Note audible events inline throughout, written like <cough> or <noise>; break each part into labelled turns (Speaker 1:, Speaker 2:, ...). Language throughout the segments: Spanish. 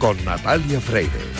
Speaker 1: con Natalia Freire.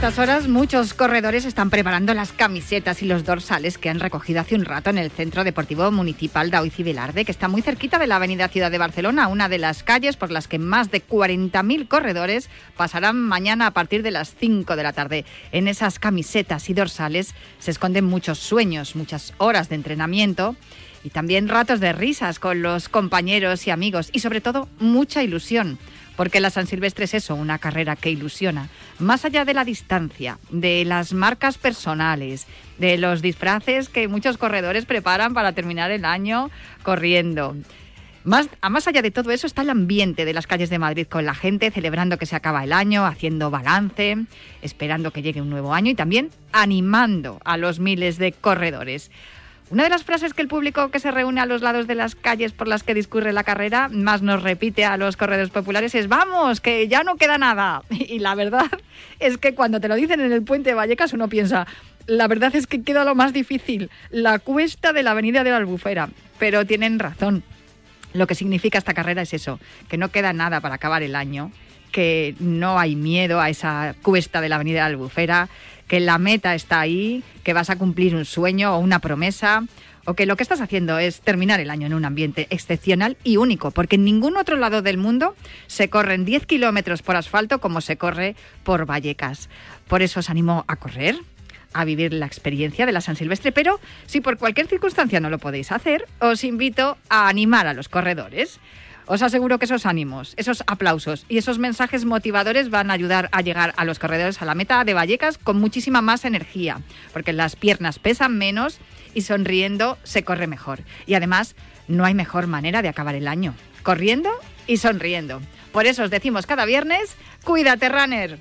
Speaker 2: Estas horas muchos corredores están preparando las camisetas y los dorsales que han recogido hace un rato en el Centro Deportivo Municipal Daoiz y que está muy cerquita de la Avenida Ciudad de Barcelona, una de las calles por las que más de 40.000 corredores pasarán mañana a partir de las 5 de la tarde. En esas camisetas y dorsales se esconden muchos sueños, muchas horas de entrenamiento y también ratos de risas con los compañeros y amigos y sobre todo mucha ilusión porque la San Silvestre es eso, una carrera que ilusiona. Más allá de la distancia, de las marcas personales, de los disfraces que muchos corredores preparan para terminar el año corriendo. Más, más allá de todo eso está el ambiente de las calles de Madrid con la gente celebrando que se acaba el año, haciendo balance, esperando que llegue un nuevo año y también animando a los miles de corredores. Una de las frases que el público que se reúne a los lados de las calles por las que discurre la carrera más nos repite a los corredores populares es vamos, que ya no queda nada. <laughs> Y la verdad es que cuando te lo dicen en el puente de Vallecas uno piensa, la verdad es que queda lo más difícil, la cuesta de la avenida de la Albufera. Pero tienen razón. Lo que significa esta carrera es eso, que no queda nada para acabar el año, que no hay miedo a esa cuesta de la avenida de la Albufera, que la meta está ahí, que vas a cumplir un sueño o una promesa, o que lo que estás haciendo es terminar el año en un ambiente excepcional y único, porque en ningún otro lado del mundo se corren 10 kilómetros por asfalto como se corre por Vallecas. Por eso os animo a correr, a vivir la experiencia de la San Silvestre, pero si por cualquier circunstancia no lo podéis hacer, os invito a animar a los corredores. Os aseguro que esos ánimos, esos aplausos y esos mensajes motivadores van a ayudar a llegar a los corredores a la meta de Vallecas con muchísima más energía, porque las piernas pesan menos y sonriendo se corre mejor. Y además, no hay mejor manera de acabar el año, corriendo y sonriendo. Por eso os decimos cada viernes, cuídate, runner.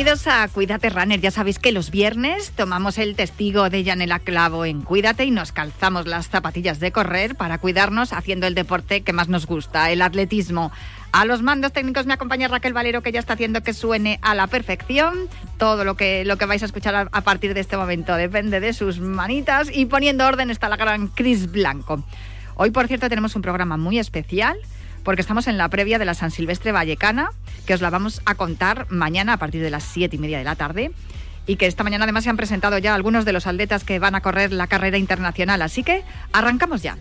Speaker 2: Bienvenidos a Cuídate Runner. Ya sabéis que los viernes tomamos el testigo de Yanela Clavo en Cuídate y nos calzamos las zapatillas de correr para cuidarnos haciendo el deporte que más nos gusta, el atletismo. A los mandos técnicos me acompaña Raquel Valero, que ya está haciendo que suene a la perfección. Todo lo que, lo que vais a escuchar a, a partir de este momento depende de sus manitas. Y poniendo orden está la gran Cris Blanco. Hoy, por cierto, tenemos un programa muy especial porque estamos en la previa de la San Silvestre Vallecana, que os la vamos a contar mañana a partir de las siete y media de la tarde. Y que esta mañana además se han presentado ya algunos de los atletas que van a correr la carrera internacional. Así que arrancamos ya.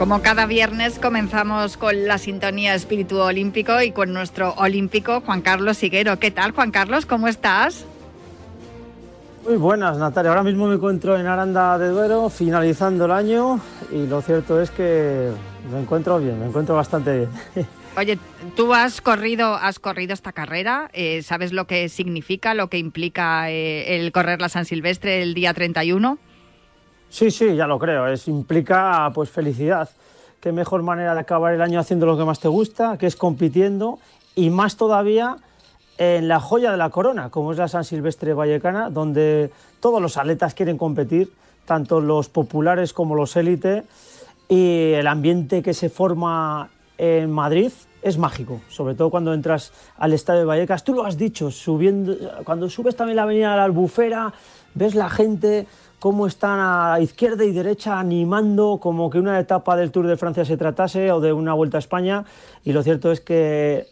Speaker 2: Como cada viernes comenzamos con la sintonía espíritu olímpico y con nuestro olímpico Juan Carlos Siguero. ¿Qué tal Juan Carlos? ¿Cómo estás?
Speaker 3: Muy buenas, Natalia. Ahora mismo me encuentro en Aranda de Duero, finalizando el año y lo cierto es que me encuentro bien, me encuentro bastante bien. <laughs>
Speaker 2: Oye, tú has corrido, has corrido esta carrera, eh, ¿sabes lo que significa, lo que implica eh, el correr la San Silvestre el día 31?
Speaker 3: Sí, sí, ya lo creo. Es, implica pues felicidad. Qué mejor manera de acabar el año haciendo lo que más te gusta, que es compitiendo y más todavía en la joya de la corona, como es la San Silvestre Vallecana, donde todos los atletas quieren competir, tanto los populares como los élite, y el ambiente que se forma en Madrid es mágico, sobre todo cuando entras al estadio de Vallecas. Tú lo has dicho, subiendo, cuando subes también la avenida de la Albufera, ves la gente cómo están a izquierda y derecha animando como que una etapa del Tour de Francia se tratase o de una Vuelta a España. Y lo cierto es que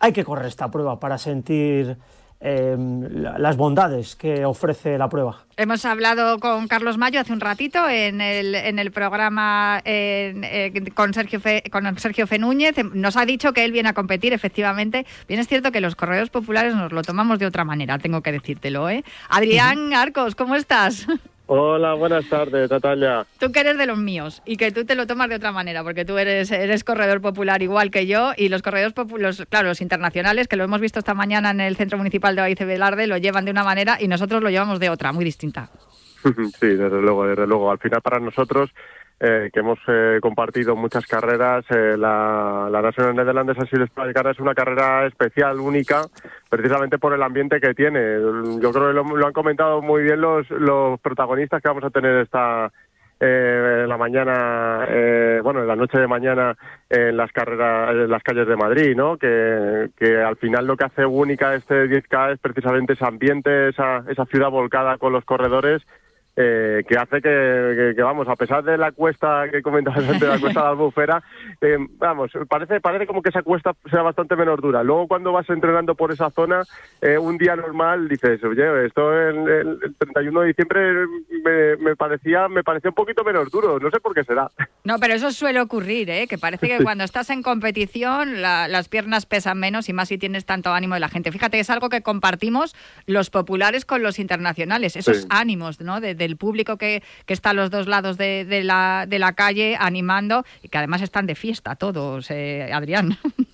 Speaker 3: hay que correr esta prueba para sentir Em, las bondades que ofrece la prueba.
Speaker 2: Hemos hablado con Carlos Mayo hace un ratito en el, en el programa con, Sergio con Sergio Fenúñez. Nos ha dicho que él viene a competir, efectivamente. Bien es cierto que los corredores populares nos lo tomamos de otra manera, tengo que decírtelo. ¿eh? <laughs> Adrián Arcos, ¿cómo estás?
Speaker 4: Hola, buenas tardes, Natalia.
Speaker 2: Tú que eres de los míos y que tú te lo tomas de otra manera, porque tú eres, eres corredor popular igual que yo y los corredores populares, claro, los internacionales, que lo hemos visto esta mañana en el Centro Municipal de Baice Velarde, lo llevan de una manera y nosotros lo llevamos de otra, muy distinta. <laughs>
Speaker 4: Sí, desde luego, desde luego. Al final para nosotros eh, que hemos eh, compartido muchas carreras. Eh, la, la Nacional Neerlandesa Silvestre es una carrera especial, única, precisamente por el ambiente que tiene. Yo creo que lo, han comentado muy bien los, los protagonistas que vamos a tener esta, eh, la mañana, eh, bueno, en la noche de mañana en las carreras, en las calles de Madrid, ¿no? Que, que al final lo que hace única este 10K es precisamente ese ambiente, esa, esa ciudad volcada con los corredores eh, que hace que, vamos, a pesar de la cuesta que comentabas antes, <laughs> la cuesta de Albufera, eh, vamos, parece, parece como que esa cuesta sea bastante menos dura. Luego cuando vas entrenando por esa zona, eh, un día normal dices, oye, esto el, el 31 de diciembre me, me, parecía me parecía un poquito menos duro, no sé por qué será. <laughs>
Speaker 2: No, pero eso suele ocurrir, ¿eh? que parece que cuando estás en competición las piernas pesan menos y más si tienes tanto ánimo de la gente. Fíjate, es algo que compartimos los populares con los internacionales, esos ánimos, ¿no? De, del público que, que está a los dos lados de, de, la, de la calle animando y que además están de fiesta todos, eh, Adrián. <laughs>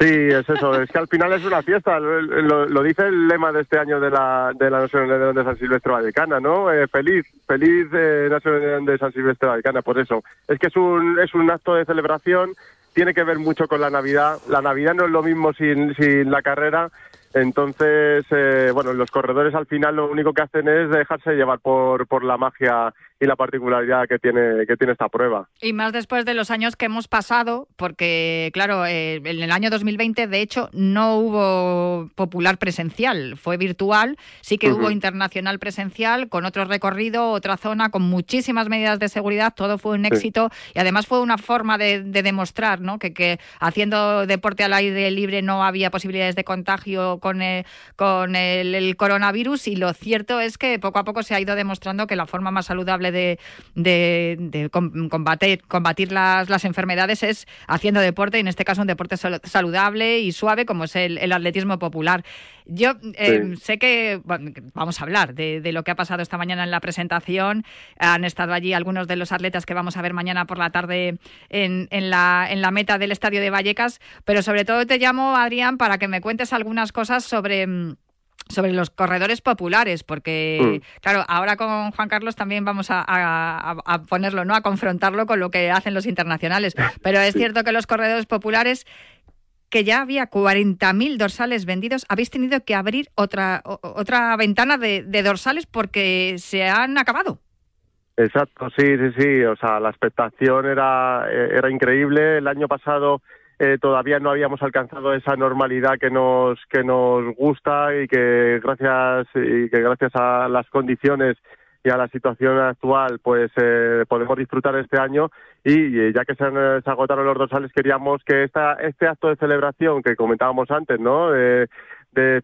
Speaker 4: Sí, es eso, es que al final es una fiesta, lo, dice el lema de este año de la, de la Nacional de San Silvestre Vallecana, ¿no? Eh, feliz, feliz eh, de San Silvestre Vallecana, por eso. Es que es un, es un acto de celebración, tiene que ver mucho con la Navidad, la Navidad no es lo mismo sin, sin la carrera, entonces, eh, bueno, los corredores al final lo único que hacen es dejarse llevar por, por la magia y la particularidad que tiene, que tiene esta prueba.
Speaker 2: Y más después de los años que hemos pasado, porque claro, eh, en el año 2020 de hecho no hubo popular presencial, fue virtual, sí que hubo internacional presencial con otro recorrido, otra zona, con muchísimas medidas de seguridad, todo fue un éxito. Y además fue una forma de, demostrar ¿no? que, que haciendo deporte al aire libre no había posibilidades de contagio con, el, con el coronavirus. Y lo cierto es que poco a poco se ha ido demostrando que la forma más saludable de, de, combatir, combatir las, las, enfermedades es haciendo deporte, y en este caso un deporte saludable y suave como es el, atletismo popular. Yo eh, sé que vamos a hablar de, de, lo que ha pasado esta mañana en la presentación. Han estado allí algunos de los atletas que vamos a ver mañana por la tarde en, en, la, en la meta del estadio de Vallecas, pero sobre todo te llamo, Adrián, para que me cuentes algunas cosas sobre mm, sobre los corredores populares, porque, mm. claro, ahora con Juan Carlos también vamos a, ponerlo, ¿no? A confrontarlo con lo que hacen los internacionales. Pero es cierto que los corredores populares, que ya había 40.000 dorsales vendidos, habéis tenido que abrir otra, otra ventana de, de dorsales porque se han acabado.
Speaker 4: Exacto, sí, sí, sí. O sea, la expectación era, era increíble. El año pasado eh, todavía no habíamos alcanzado esa normalidad que nos que nos gusta y que gracias y que gracias a las condiciones y a la situación actual pues eh, podemos disfrutar este año. Y eh, ya que se, han, se, agotaron los dorsales queríamos que esta, este acto de celebración que comentábamos antes no de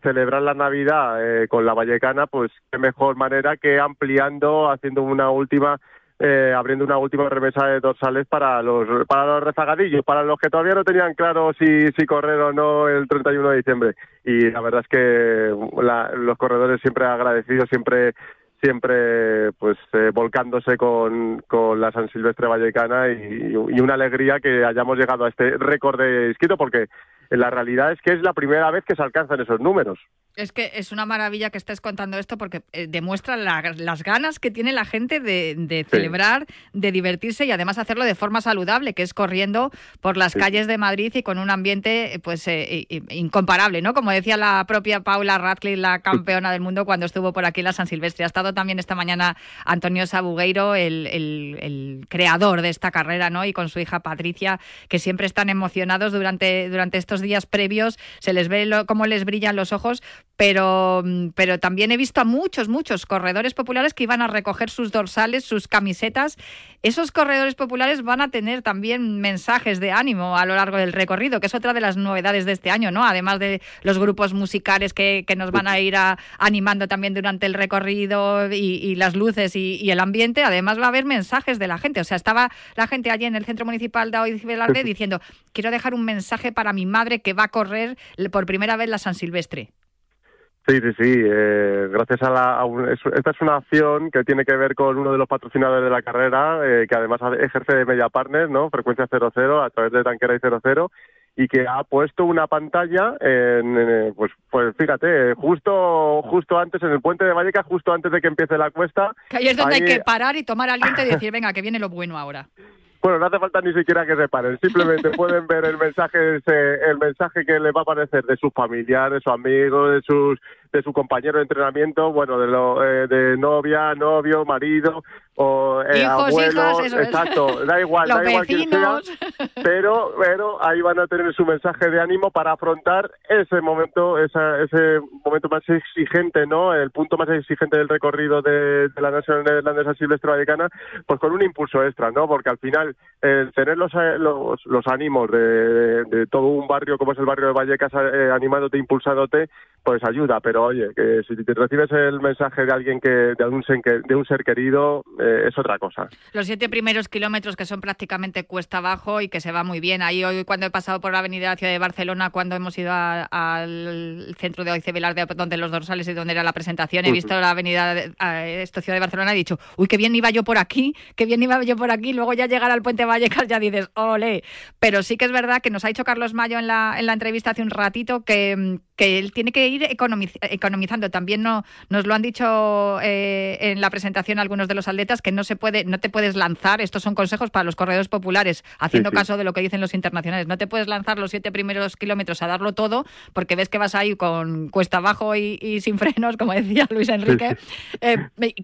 Speaker 4: celebrar la Navidad con la Vallecana pues qué mejor manera que ampliando haciendo una última eh, abriendo una última remesa de dorsales para los para los rezagadillos, para los que todavía no tenían claro si, si correr o no el 31 de diciembre. Y la verdad es que los corredores siempre agradecidos, siempre siempre pues eh, volcándose con, con la San Silvestre Vallecana y, y, una alegría que hayamos llegado a este récord de inscrito porque la realidad es que es la primera vez que se alcanzan esos números.
Speaker 2: Es que es una maravilla que estés contando esto porque eh, demuestra las ganas que tiene la gente de, celebrar, de divertirse y además hacerlo de forma saludable, que es corriendo por las calles de Madrid y con un ambiente pues eh, incomparable, ¿no? Como decía la propia Paula Radcliffe, la campeona del mundo cuando estuvo por aquí en la San Silvestre. Ha estado también esta mañana Antonio Sabugueiro, el, el, creador de esta carrera, ¿no? Y con su hija Patricia, que siempre están emocionados durante, durante estos días previos. Se les ve cómo les brillan los ojos pero, mm, pero también he visto a muchos, muchos corredores populares que iban a recoger sus dorsales, sus camisetas. Esos corredores populares van a tener también mensajes de ánimo a lo largo del recorrido, que es otra de las novedades de este año, ¿no? Además de los grupos musicales que, nos van a ir animando también durante el recorrido y, las luces y, el ambiente, además va a haber mensajes de la gente. O sea, estaba la gente allí en el centro municipal de Velarde diciendo, quiero dejar un mensaje para mi madre que va a correr por primera vez la San Silvestre.
Speaker 4: Sí, sí, sí. Eh, gracias a la. esta es una acción que tiene que ver con uno de los patrocinadores de la carrera, eh, que además ejerce de media partner, ¿no? Frecuencia 00 a través de Tanquera y 00 y que ha puesto una pantalla en, pues pues fíjate justo justo antes en el puente de Vallecas justo antes de que empiece la cuesta
Speaker 2: que ahí es donde hay que parar y tomar aliento y decir venga que viene lo bueno ahora
Speaker 4: bueno, no hace falta ni siquiera que se paren, simplemente pueden ver el mensaje, el mensaje que les va a aparecer de sus familiares, de sus amigos, de sus de su compañero de entrenamiento, bueno, de, lo, eh, de novia, novio, marido o
Speaker 2: eh, abuelo,
Speaker 4: exacto, da igual, da igual quién sea, pero, pero ahí van a tener su mensaje de ánimo para afrontar ese momento, esa, ese momento más exigente, ¿no? El punto más exigente del recorrido de, la Nacional Neerlandesa Silvestre Vallecana, pues con un impulso extra, ¿no? Porque al final el tener los, los, los ánimos de, de, todo un barrio como es el barrio de Vallecas eh, animándote, impulsándote, pues ayuda, pero oye, que si te recibes el mensaje de alguien que de un ser, de un ser querido eh, es otra cosa.
Speaker 2: Los siete primeros kilómetros que son prácticamente cuesta abajo y que se va muy bien. Ahí hoy cuando he pasado por la avenida de la ciudad de Barcelona, cuando hemos ido al centro de Oice Velar, de donde los dorsales y donde era la presentación, he visto la avenida de, esta ciudad de Barcelona y he dicho, uy, qué bien iba yo por aquí, qué bien iba yo por aquí. Luego ya llegar al puente Vallecas ya dices, ole. Pero sí que es verdad que nos ha dicho Carlos Mayo en la, en la entrevista hace un ratito que, que él tiene que ir economizando. También no, nos lo han dicho eh, en la presentación algunos de los atletas que no se puede, no te puedes lanzar. Estos son consejos para los corredores populares, haciendo caso de lo que dicen los internacionales. No te puedes lanzar los siete primeros kilómetros a darlo todo porque ves que vas ahí con cuesta abajo y, sin frenos, como decía Luis Enrique. Eh,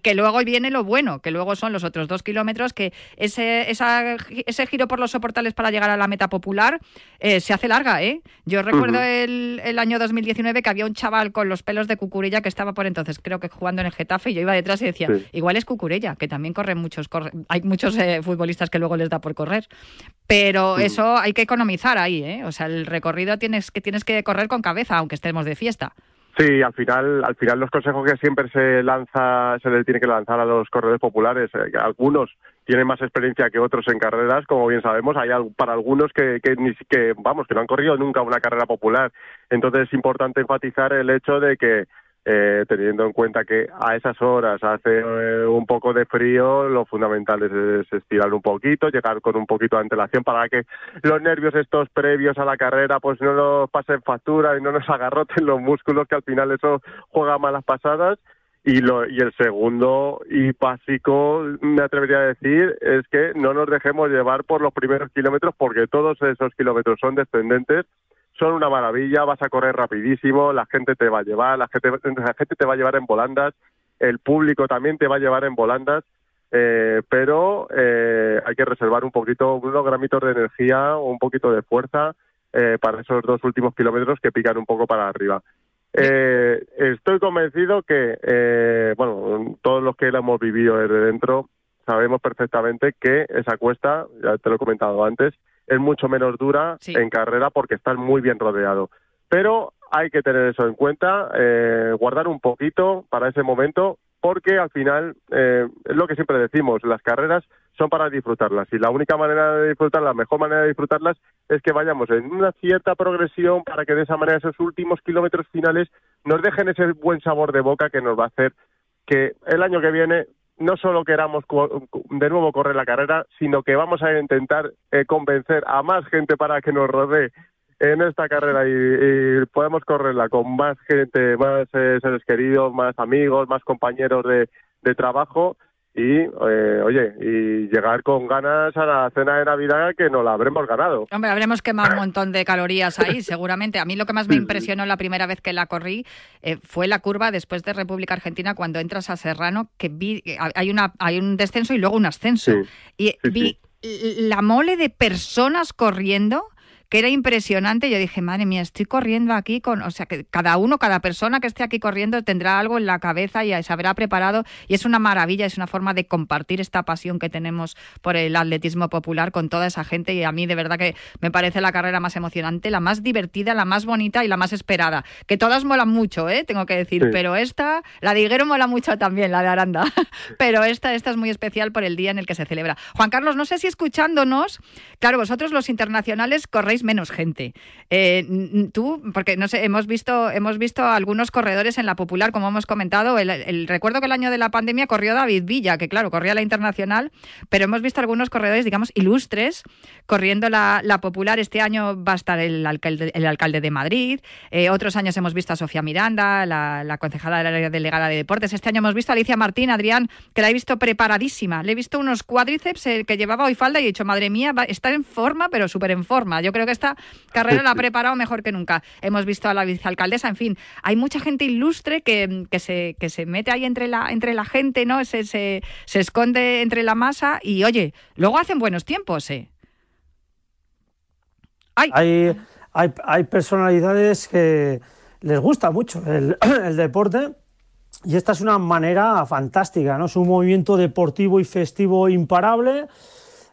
Speaker 2: que luego viene lo bueno, que luego son los otros dos kilómetros que ese, ese giro por los soportales para llegar a la meta popular eh, se hace larga, ¿eh? Yo recuerdo el, el año 2000 2019 que había un chaval con los pelos de Cucurella que estaba por entonces, creo que jugando en el Getafe, y yo iba detrás y decía, igual es Cucurella, que también corren muchos, hay muchos eh, futbolistas que luego les da por correr. Pero eso hay que economizar ahí, ¿eh? O sea, el recorrido tienes que, tienes que correr con cabeza, aunque estemos de fiesta.
Speaker 4: Sí, al final, al final los consejos que siempre se lanza, se le tiene que lanzar a los corredores populares, eh, algunos tienen más experiencia que otros en carreras, como bien sabemos, hay para algunos que, que, que, vamos, que no han corrido nunca una carrera popular. Entonces es importante enfatizar el hecho de que eh, teniendo en cuenta que a esas horas hace eh, un poco de frío, lo fundamental es, estirar un poquito, llegar con un poquito de antelación para que los nervios estos previos a la carrera pues no nos pasen factura y no nos <laughs> agarroten los músculos, que al final eso juega malas pasadas. Y, lo, y el segundo y básico, me atrevería a decir, es que no nos dejemos llevar por los primeros kilómetros porque todos esos kilómetros son descendentes son una maravilla, vas a correr rapidísimo, la gente te va a llevar, la gente, la gente te va a llevar en volandas, el público también te va a llevar en volandas, eh, pero eh, hay que reservar un poquito, unos gramitos de energía un poquito de fuerza eh, para esos dos últimos kilómetros que pican un poco para arriba. Estoy convencido que, bueno, todos los que la hemos vivido desde dentro sabemos perfectamente que esa cuesta, ya te lo he comentado antes, es mucho menos dura en carrera porque están muy bien rodeado. Pero hay que tener eso en cuenta, eh, guardar un poquito para ese momento, porque al final eh, es lo que siempre decimos, las carreras son para disfrutarlas. Y la única manera de disfrutarlas, la mejor manera de disfrutarlas es que vayamos en una cierta progresión para que de esa manera esos últimos kilómetros finales nos dejen ese buen sabor de boca que nos va a hacer que el año que viene no solo queramos de nuevo correr la carrera, sino que vamos a intentar eh, convencer a más gente para que nos rodee en esta carrera y, podamos correrla con más gente, más eh, seres queridos, más amigos, más compañeros de trabajo y, eh, oye, y llegar con ganas a la cena de Navidad que no la habremos ganado.
Speaker 2: Hombre, habremos quemado un montón de calorías ahí, <laughs> seguramente. A mí lo que más me impresionó la primera vez que la corrí eh, fue la curva después de República Argentina cuando entras a Serrano, que vi, eh, hay, una, hay un descenso y luego un ascenso. y vi la mole de personas corriendo que era impresionante. Yo dije, madre mía, estoy corriendo aquí con, o sea, que cada uno, cada persona que esté aquí corriendo tendrá algo en la cabeza y se habrá preparado y es una maravilla, es una forma de compartir esta pasión que tenemos por el atletismo popular con toda esa gente y a mí de verdad que me parece la carrera más emocionante, la más divertida, la más bonita y la más esperada. Que todas molan mucho, ¿eh? tengo que decir, pero esta, la de Higuero mola mucho también, la de Aranda, <laughs> pero esta, esta es muy especial por el día en el que se celebra. Juan Carlos, no sé si escuchándonos, claro, vosotros los internacionales corréis menos gente. Eh, tú, porque no sé, hemos visto, hemos visto algunos corredores en la popular, como hemos comentado, el, recuerdo que el año de la pandemia corrió David Villa, que claro, corría la internacional, pero hemos visto algunos corredores, digamos, ilustres, corriendo la, popular. Este año va a estar el alcalde, el alcalde de Madrid, eh, otros años hemos visto a Sofía Miranda, la, la concejala de la delegada de deportes. Este año hemos visto a Alicia Martín, Adrián, que la he visto preparadísima. Le he visto unos cuádriceps eh, que llevaba hoy falda y he dicho, madre mía, está en forma, pero súper en forma. Yo creo que esta carrera la ha preparado mejor que nunca. Hemos visto a la vicealcaldesa, en fin, hay mucha gente ilustre que, que, se, que se mete ahí entre la, entre la gente, ¿no? Se, se, se esconde entre la masa y, oye, luego hacen buenos tiempos, ¿eh?
Speaker 3: Hay, hay, hay personalidades que les gusta mucho el, <clears throat> el deporte y esta es una manera fantástica, ¿no? Es un movimiento deportivo y festivo imparable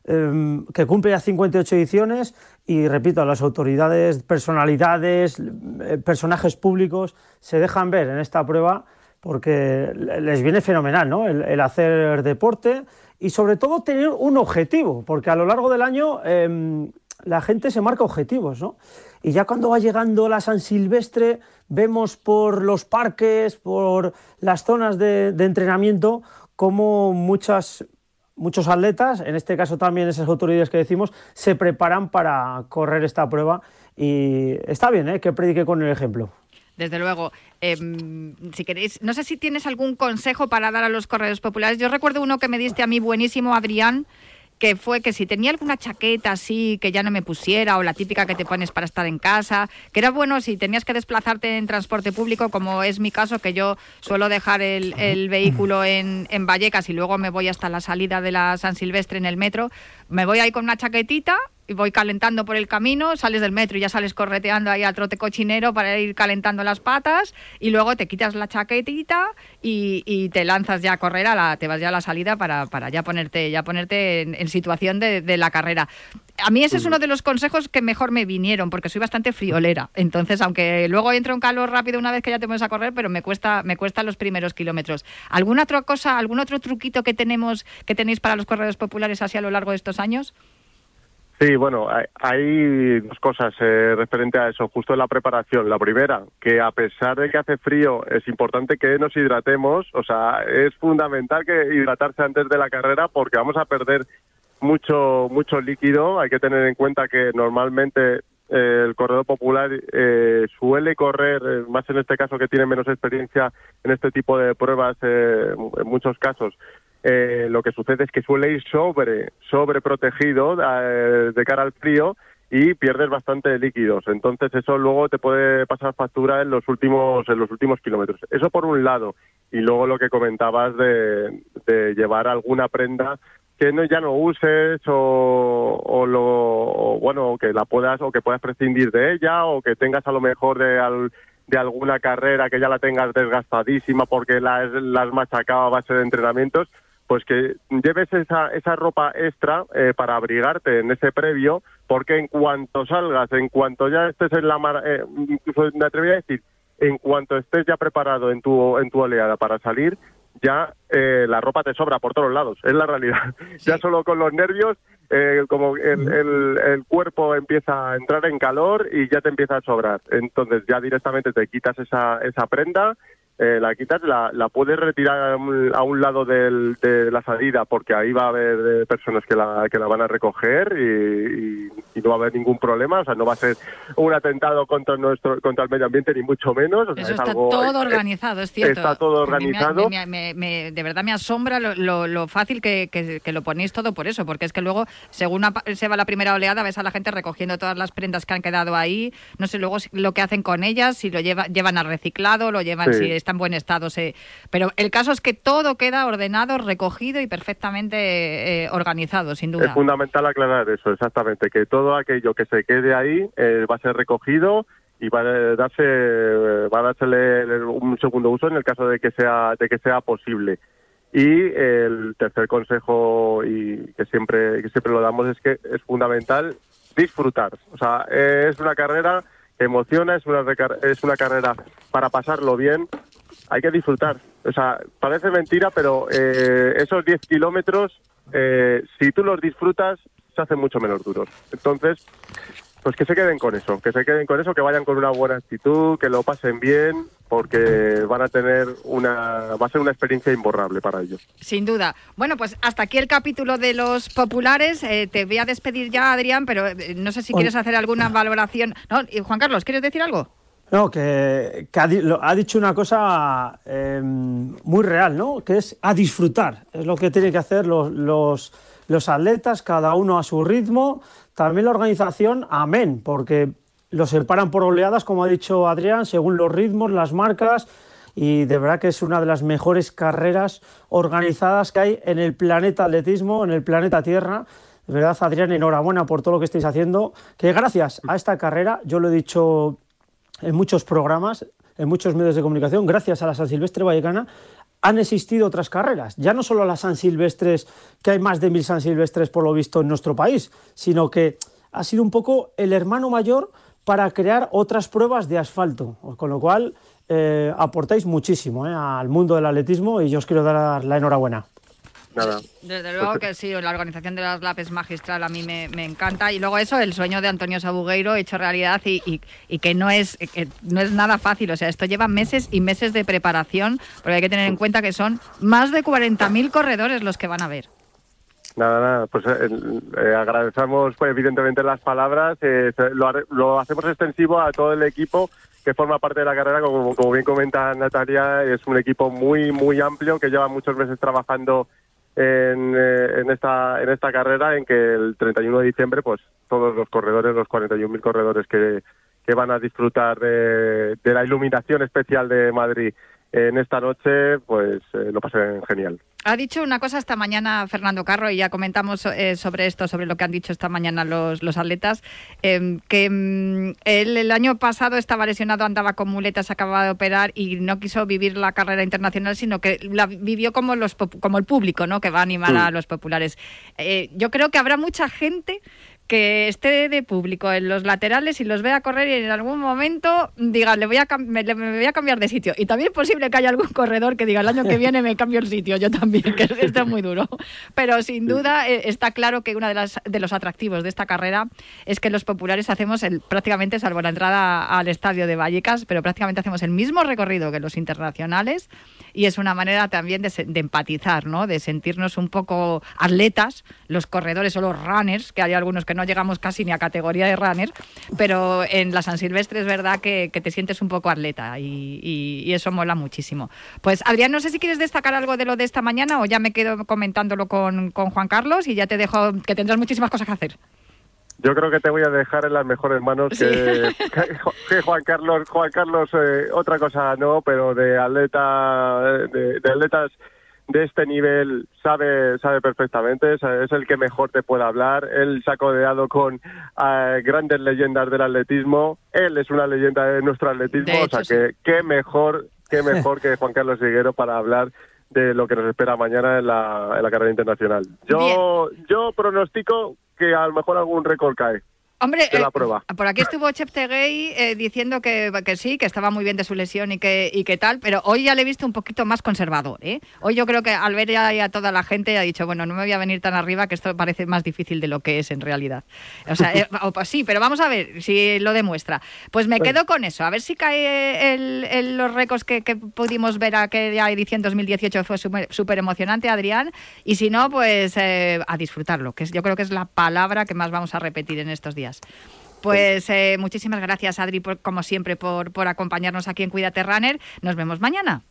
Speaker 3: em, que cumple ya 58 ediciones y repito, las autoridades, personalidades, eh, personajes públicos se dejan ver en esta prueba porque les viene fenomenal, ¿no? El, hacer deporte y sobre todo tener un objetivo, porque a lo largo del año em, la gente se marca objetivos, ¿no? Y ya cuando va llegando la San Silvestre, vemos por los parques, por las zonas de, entrenamiento, como muchas, muchos atletas, en este caso también esas autoridades que decimos, se preparan para correr esta prueba. Y está bien ¿eh? que predique con el ejemplo.
Speaker 2: Desde luego. Em, si queréis, no sé si tienes algún consejo para dar a los corredores populares. Yo recuerdo uno que me diste a mí buenísimo, Adrián, que fue que si tenía alguna chaqueta así que ya no me pusiera o la típica que te pones para estar en casa, que era bueno si tenías que desplazarte en transporte público, como es mi caso, que yo suelo dejar el, el vehículo en, en Vallecas y luego me voy hasta la salida de la San Silvestre en el metro, me voy ahí con una chaquetita y voy calentando por el camino, sales del metro y ya sales correteando ahí a trote cochinero para ir calentando las patas y luego te quitas la chaquetita y, te lanzas ya a correr, a la, te vas ya a la salida para, para ya ponerte, ya ponerte en, situación de, de, la carrera. A mí ese es uno de los consejos que mejor me vinieron porque soy bastante friolera. Entonces, aunque luego entro en calor rápido una vez que ya te pones a correr, pero me cuesta, me cuesta los primeros kilómetros. ¿Alguna otra cosa, algún otro truquito que tenemos, que tenéis para los corredores populares así a lo largo de estos años?
Speaker 4: Sí, bueno, hay, dos cosas eh, referente a eso, justo en la preparación. La primera, que a pesar de que hace frío, es importante que nos hidratemos, o sea, es fundamental que hidratarse antes de la carrera porque vamos a perder mucho mucho líquido. Hay que tener en cuenta que normalmente eh, el corredor popular eh, suele correr, más en este caso que tiene menos experiencia en este tipo de pruebas, en muchos casos, eh, lo que sucede es que suele ir sobre, sobre protegido eh, de cara al frío y pierdes bastante líquidos. Entonces eso luego te puede pasar factura en los últimos, en los últimos kilómetros. Eso por un lado. Y luego lo que comentabas de, llevar alguna prenda que no, ya no uses o, lo bueno que la puedas o que puedas prescindir de ella o que tengas a lo mejor de de alguna carrera que ya la tengas desgastadísima porque la, la has machacado a base de entrenamientos pues que lleves esa, esa ropa extra eh, para abrigarte en ese previo, porque en cuanto salgas, en cuanto ya estés en la mar, eh, incluso me atrevería a decir, en cuanto estés ya preparado en tu, en tu oleada para salir, ya eh, la ropa te sobra por todos lados, es la realidad. <laughs> Ya solo con los nervios, como el, el, el, cuerpo empieza a entrar en calor y ya te empieza a sobrar. Entonces ya directamente te quitas esa, esa prenda eh, la quitas, la, la puedes retirar a un, lado del, de la salida porque ahí va a haber eh, personas que la, que la van a recoger y, no va a haber ningún problema, o sea, no va a ser un atentado contra nuestro contra el medio ambiente ni mucho menos.
Speaker 2: Eso está todo organizado, es cierto.
Speaker 4: Está todo organizado.
Speaker 2: de verdad me asombra lo, lo, fácil que, que, lo ponéis todo por eso, porque es que luego, según se va la primera oleada, ves a la gente recogiendo todas las prendas que han quedado ahí, no sé luego lo que hacen con ellas, si lo lleva, llevan a reciclado, lo llevan, si está en buen estado. Se... Pero el caso es que todo queda ordenado, recogido y perfectamente eh, organizado, sin duda.
Speaker 4: Es fundamental aclarar eso, exactamente, que todo aquello que se quede ahí eh, va a ser recogido y va a darse va a un segundo uso en el caso de que sea de que sea posible y el tercer consejo y que siempre que siempre lo damos es que es fundamental disfrutar o sea es una carrera que emociona es una es una carrera para pasarlo bien hay que disfrutar o sea parece mentira pero eh, esos 10 kilómetros eh, si tú los disfrutas se hacen mucho menos duros entonces pues que se queden con eso, que se queden con eso, que vayan con una buena actitud, que lo pasen bien, porque van a tener una, va a ser una experiencia imborrable para ellos.
Speaker 2: Sin duda. Bueno, pues hasta aquí el capítulo de los populares. Eh, te voy a despedir ya, Adrián, pero eh, no sé si quieres hacer alguna valoración. No, Juan Carlos, ¿quieres decir algo?
Speaker 3: No, que, ha, dicho una cosa em, muy real, ¿no? Que es a disfrutar. Es lo que tienen que hacer los, los, los atletas, cada uno a su ritmo también la organización, amén, porque lo separan por oleadas, como ha dicho Adrián, según los ritmos, las marcas, y de verdad que es una de las mejores carreras organizadas que hay en el planeta atletismo, en el planeta Tierra. De verdad, Adrián, enhorabuena por todo lo que estáis haciendo, que gracias a esta carrera, yo lo he dicho en muchos programas, en muchos medios de comunicación, gracias a la San Silvestre Vallecana, han existido otras carreras, ya no solo las San Silvestres, que hay más de mil San Silvestres por lo visto en nuestro país, sino que ha sido un poco el hermano mayor para crear otras pruebas de asfalto, con lo cual eh, aportáis muchísimo eh, al mundo del atletismo y yo os quiero dar la enhorabuena.
Speaker 2: Desde luego que sí, la organización de las LAPES magistral a mí me, encanta. Y luego eso, el sueño de Antonio Sabugueiro hecho realidad y, que, no es, no es nada fácil. O sea, esto lleva meses y meses de preparación, porque hay que tener en cuenta que son más de 40.000 corredores los que van a ver.
Speaker 4: Nada, nada, pues eh, eh, agradecemos pues, evidentemente las palabras, eh, lo, hacemos extensivo a todo el equipo que forma parte de la carrera, como, como bien comenta Natalia, es un equipo muy, muy amplio que lleva muchos meses trabajando en, eh, en, esta, en esta carrera en que el 31 de diciembre pues todos los corredores, los 41.000 corredores que, van a disfrutar de, de la iluminación especial de Madrid en esta noche, pues eh, lo pasen genial.
Speaker 2: Ha dicho una cosa esta mañana Fernando Carro, y ya comentamos eh, sobre esto, sobre lo que han dicho esta mañana los, los atletas, em, que em, él el año pasado estaba lesionado, andaba con muletas, acababa de operar y no quiso vivir la carrera internacional, sino que la vivió como, los, como el público, ¿no? que va a animar a los populares. Eh, yo creo que habrá mucha gente que esté de público en los laterales y los vea correr y en algún momento diga, le voy a me, voy a cambiar de sitio. Y también es posible que haya algún corredor que diga, el año que viene me cambio el sitio, yo también, que esto es muy duro. Pero sin duda eh, está claro que uno de, las, de los atractivos de esta carrera es que los populares hacemos el, prácticamente, salvo la entrada al estadio de Vallecas, pero prácticamente hacemos el mismo recorrido que los internacionales y es una manera también de, empatizar, ¿no? de sentirnos un poco atletas, los corredores o los runners, que hay algunos que no llegamos casi ni a categoría de runner, pero en la San Silvestre es verdad que, te sientes un poco atleta y, eso mola muchísimo. Pues Adrián, no sé si quieres destacar algo de lo de esta mañana o ya me quedo comentándolo con, Juan Carlos y ya te dejo que tendrás muchísimas cosas que hacer.
Speaker 4: Yo creo que te voy a dejar en las mejores manos que, <laughs> Juan Carlos. Juan Carlos, eh, otra cosa no, pero de atleta, de atletas de este nivel sabe sabe perfectamente, es el que mejor te puede hablar. Él se ha codeado con eh, grandes leyendas del atletismo. Él es una leyenda de nuestro atletismo, o sea que qué mejor, qué mejor que Juan Carlos Higuero para hablar de lo que nos espera mañana en la, en la carrera internacional. Yo yo pronostico que a lo mejor algún récord cae.
Speaker 2: Hombre, eh, por aquí estuvo Cheptegei eh, diciendo que, que, sí, que estaba muy bien de su lesión y que, y que tal, pero hoy ya le he visto un poquito más conservador. ¿eh? Hoy yo creo que al ver ya a toda la gente ha dicho, bueno, no me voy a venir tan arriba que esto parece más difícil de lo que es en realidad. O sea, eh, pues sí, pero vamos a ver si lo demuestra. Pues me quedo con eso, a ver si cae el, los récords que, que, pudimos ver aquella edición 2018, fue súper emocionante, Adrián, y si no, pues a disfrutarlo, que yo creo que es la palabra que más vamos a repetir en estos días. Pues eh, muchísimas gracias, Adri, como siempre, por, por acompañarnos aquí en Cuídate Runner. Nos vemos mañana.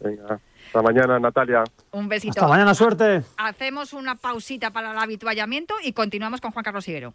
Speaker 4: Venga, hasta mañana, Natalia.
Speaker 2: Un besito.
Speaker 3: Hasta mañana, suerte.
Speaker 2: Hacemos una pausita para el habituallamiento y continuamos con Juan Carlos Higuero.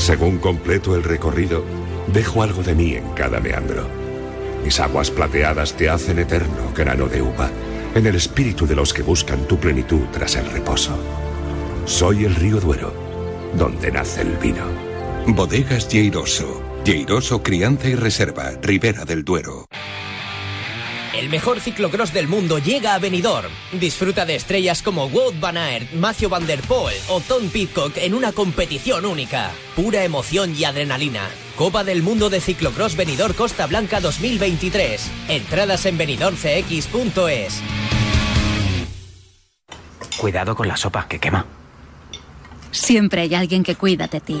Speaker 5: Según completo el recorrido, dejo algo de mí en cada meandro. Mis aguas plateadas te hacen eterno grano de uva, en el espíritu de los que buscan tu plenitud tras el reposo. Soy el río Duero, donde nace el vino.
Speaker 6: Bodegas Lleiroso. Lleiroso Crianza y Reserva, Ribera del Duero.
Speaker 7: El mejor ciclocross del mundo llega a Benidorm. Disfruta de estrellas como Wout van Aert, Matthew van der Poel o Tom Pitcock en una competición única. Pura emoción y adrenalina. Copa del Mundo de Ciclocross Benidorm Costa Blanca 2023. Entradas en benidormcx.es.
Speaker 8: Cuidado con la sopa, que quema.
Speaker 9: Siempre hay alguien que cuida de ti.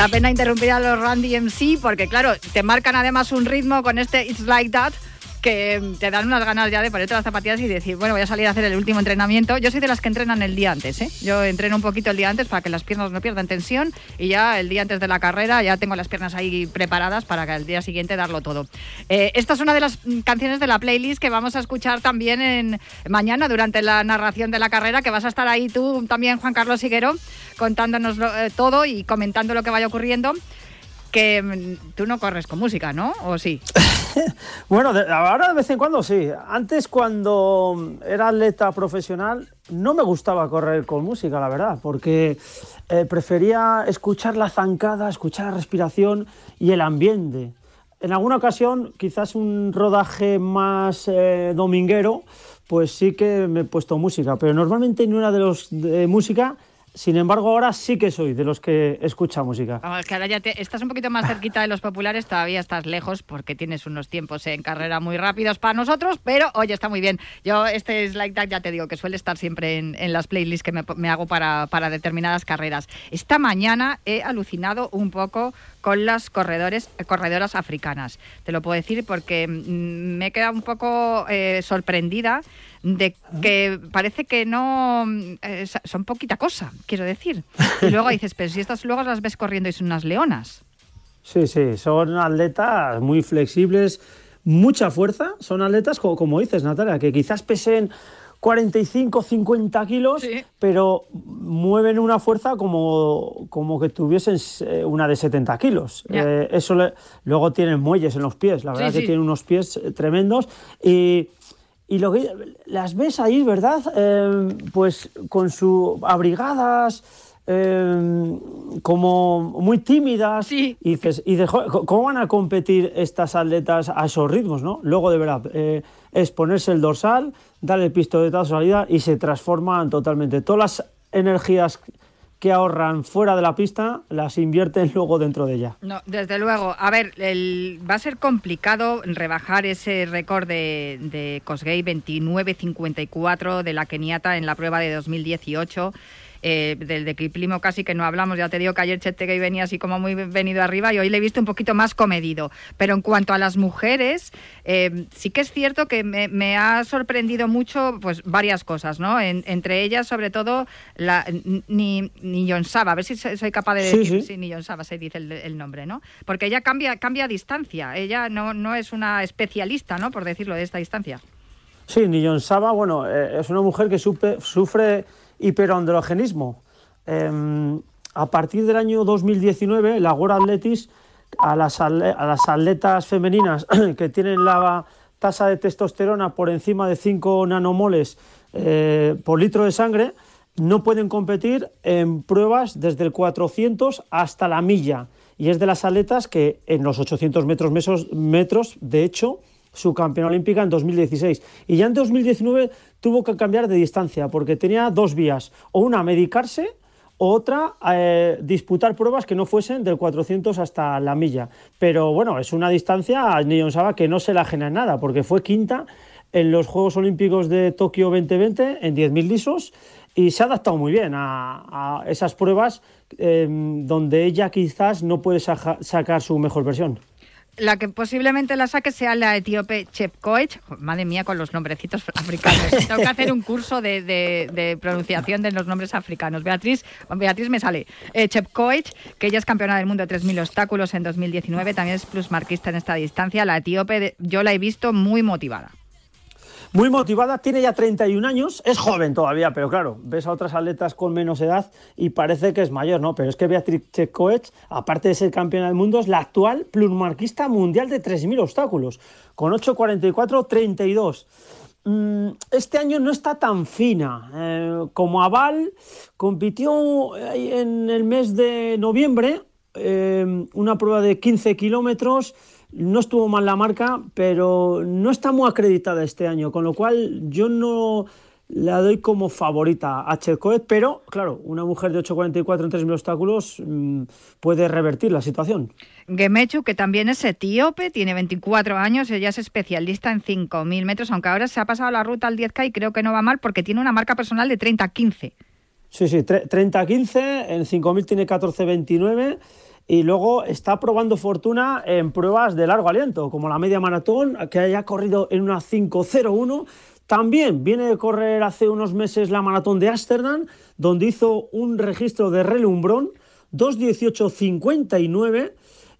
Speaker 2: Da pena interrumpir a los Randy MC porque, claro, te marcan además un ritmo con este It's Like That que te dan unas ganas ya de ponerte las zapatillas y decir, bueno, voy a salir a hacer el último entrenamiento. Yo soy de las que entrenan el día antes, ¿eh? Yo entreno un poquito el día antes para que las piernas no pierdan tensión y ya el día antes de la carrera ya tengo las piernas ahí preparadas para que el día siguiente darlo todo. Eh, esta es una de las canciones de la playlist que vamos a escuchar también mañana durante la narración de la carrera, que vas a estar ahí tú también, Juan Carlos Higuero, contándonos eh, todo y comentando lo que vaya ocurriendo que mm, tú no corres con música, ¿no? ¿O sí? <laughs>
Speaker 3: bueno, de, ahora de vez en cuando sí. Antes cuando era atleta profesional no me gustaba correr con música, la verdad, porque eh, prefería escuchar la zancada, escuchar la respiración y el ambiente. En alguna ocasión, quizás un rodaje más eh, dominguero, pues sí que me he puesto música, pero normalmente no era de los de música sin embargo, ahora sí que soy de los que escucha música.
Speaker 2: Vamos, que ahora ya te, estás un poquito más cerquita de los populares, todavía estás lejos porque tienes unos tiempos en carrera muy rápidos para nosotros, pero oye, está muy bien. Yo este es Like ya te digo que suele estar siempre en, en las playlists que me, me hago para, para, determinadas carreras. Esta mañana he alucinado un poco con las corredores, corredoras africanas. Te lo puedo decir porque mm, me he quedado un poco eh, sorprendida de que parece que no eh, son poquita cosa, quiero decir. Y luego <laughs> dices, pero si estas luego las ves corriendo y son unas leonas.
Speaker 3: Sí, sí, son atletas muy flexibles, mucha fuerza, son atletas, como, como dices, Natalia, que quizás pesen 45, 50 kilos, sí. pero mueven una fuerza como, como que tuviesen eh, una de 70 kilos. Eh, eso le, luego tienen muelles en los pies, la verdad sí, que sí. tienen unos pies tremendos y y lo que las ves ahí, ¿verdad? Eh, pues con su abrigadas, eh, como muy tímidas.
Speaker 2: Sí.
Speaker 3: Y dices, y ¿cómo van a competir estas atletas a esos ritmos, no? Luego, de verdad, eh, es ponerse el dorsal, darle el pistoletazo de salida y se transforman totalmente. Todas las energías que ahorran fuera de la pista las invierten <laughs> luego dentro de ella.
Speaker 2: No, desde luego. A ver, va a ser complicado rebajar ese récord de, de Kosgei 29.54 de la keniata en la prueba de 2018. Eh, del de Kiplimo casi que no hablamos, ya te digo que ayer Chetegui venía así como muy venido arriba y hoy le he visto un poquito más comedido. Pero en cuanto a las mujeres, eh, sí que es cierto que me, ha sorprendido mucho pues varias cosas, ¿no? entre ellas, sobre todo, la, ni, ni Saba, a ver si soy capaz de decir, sí, ni Saba se dice el, nombre, ¿no? Porque ella cambia, cambia distancia, ella no, no es una especialista, ¿no? Por decirlo, de esta distancia.
Speaker 3: Sí, Nillon Saba, bueno, eh, es una mujer que sufre hiperandrogenismo. Em, a partir del año 2019, la World Athletics a las, atletas femeninas <clears throat> que tienen la tasa de testosterona por encima de 5 nanomoles eh, por litro de sangre, no pueden competir en pruebas desde el 400 hasta la milla. Y es de las atletas que en los 800 metros, metros de hecho, su campeona olímpica en 2016. Y ya en 2019 tuvo que cambiar de distancia porque tenía dos vías, o una medicarse otra eh, disputar pruebas que no fuesen del 400 hasta la milla. Pero bueno, es una distancia a Niyon Saba que no se la ajena en nada porque fue quinta en los Juegos Olímpicos de Tokio 2020 en 10.000 lisos y se ha adaptado muy bien a, esas pruebas em, donde ella quizás no puede sacar su mejor versión
Speaker 2: la que posiblemente la saque sea la etíope Chepkoech. Madre mía, con los nombrecitos africanos. <laughs> Tengo que hacer un curso de, pronunciación de los nombres africanos. Beatriz, Beatriz me sale. Eh, Chepkoech, que ella es campeona del mundo de 3.000 obstáculos en 2019, también es plusmarquista en esta distancia. La etíope, yo la he visto muy motivada
Speaker 3: muy motivada, tiene ya 31 años, es joven todavía, pero claro, ves a otras atletas con menos edad y parece que es mayor, ¿no? Pero es que Beatriz Checoech, aparte de ser campeona del mundo, es la actual plurmarquista mundial de 3.000 obstáculos, con 8.44.32. Mm, este año no está tan fina. Eh, como Aval compitió en el mes de noviembre eh, una prueba de 15 kilómetros no estuvo mal la marca, pero no está muy acreditada este año, con lo cual yo no la doy como favorita a Cherkoet, pero claro, una mujer de 8.44 en 3.000 obstáculos mm, puede revertir la situación.
Speaker 2: Gemechu, que también es etíope, tiene 24 años, ella es especialista en 5.000 metros, aunque ahora se ha pasado la ruta al 10K y creo que no va mal porque tiene una marca personal de 30-15.
Speaker 3: Sí, sí, 30-15, en 5.000 tiene 14-29 y luego está probando fortuna en pruebas de largo aliento, como la media maratón, que haya corrido en una 5.01. También viene de correr hace unos meses la maratón de Ámsterdam, donde hizo un registro de relumbrón, 2.18.59.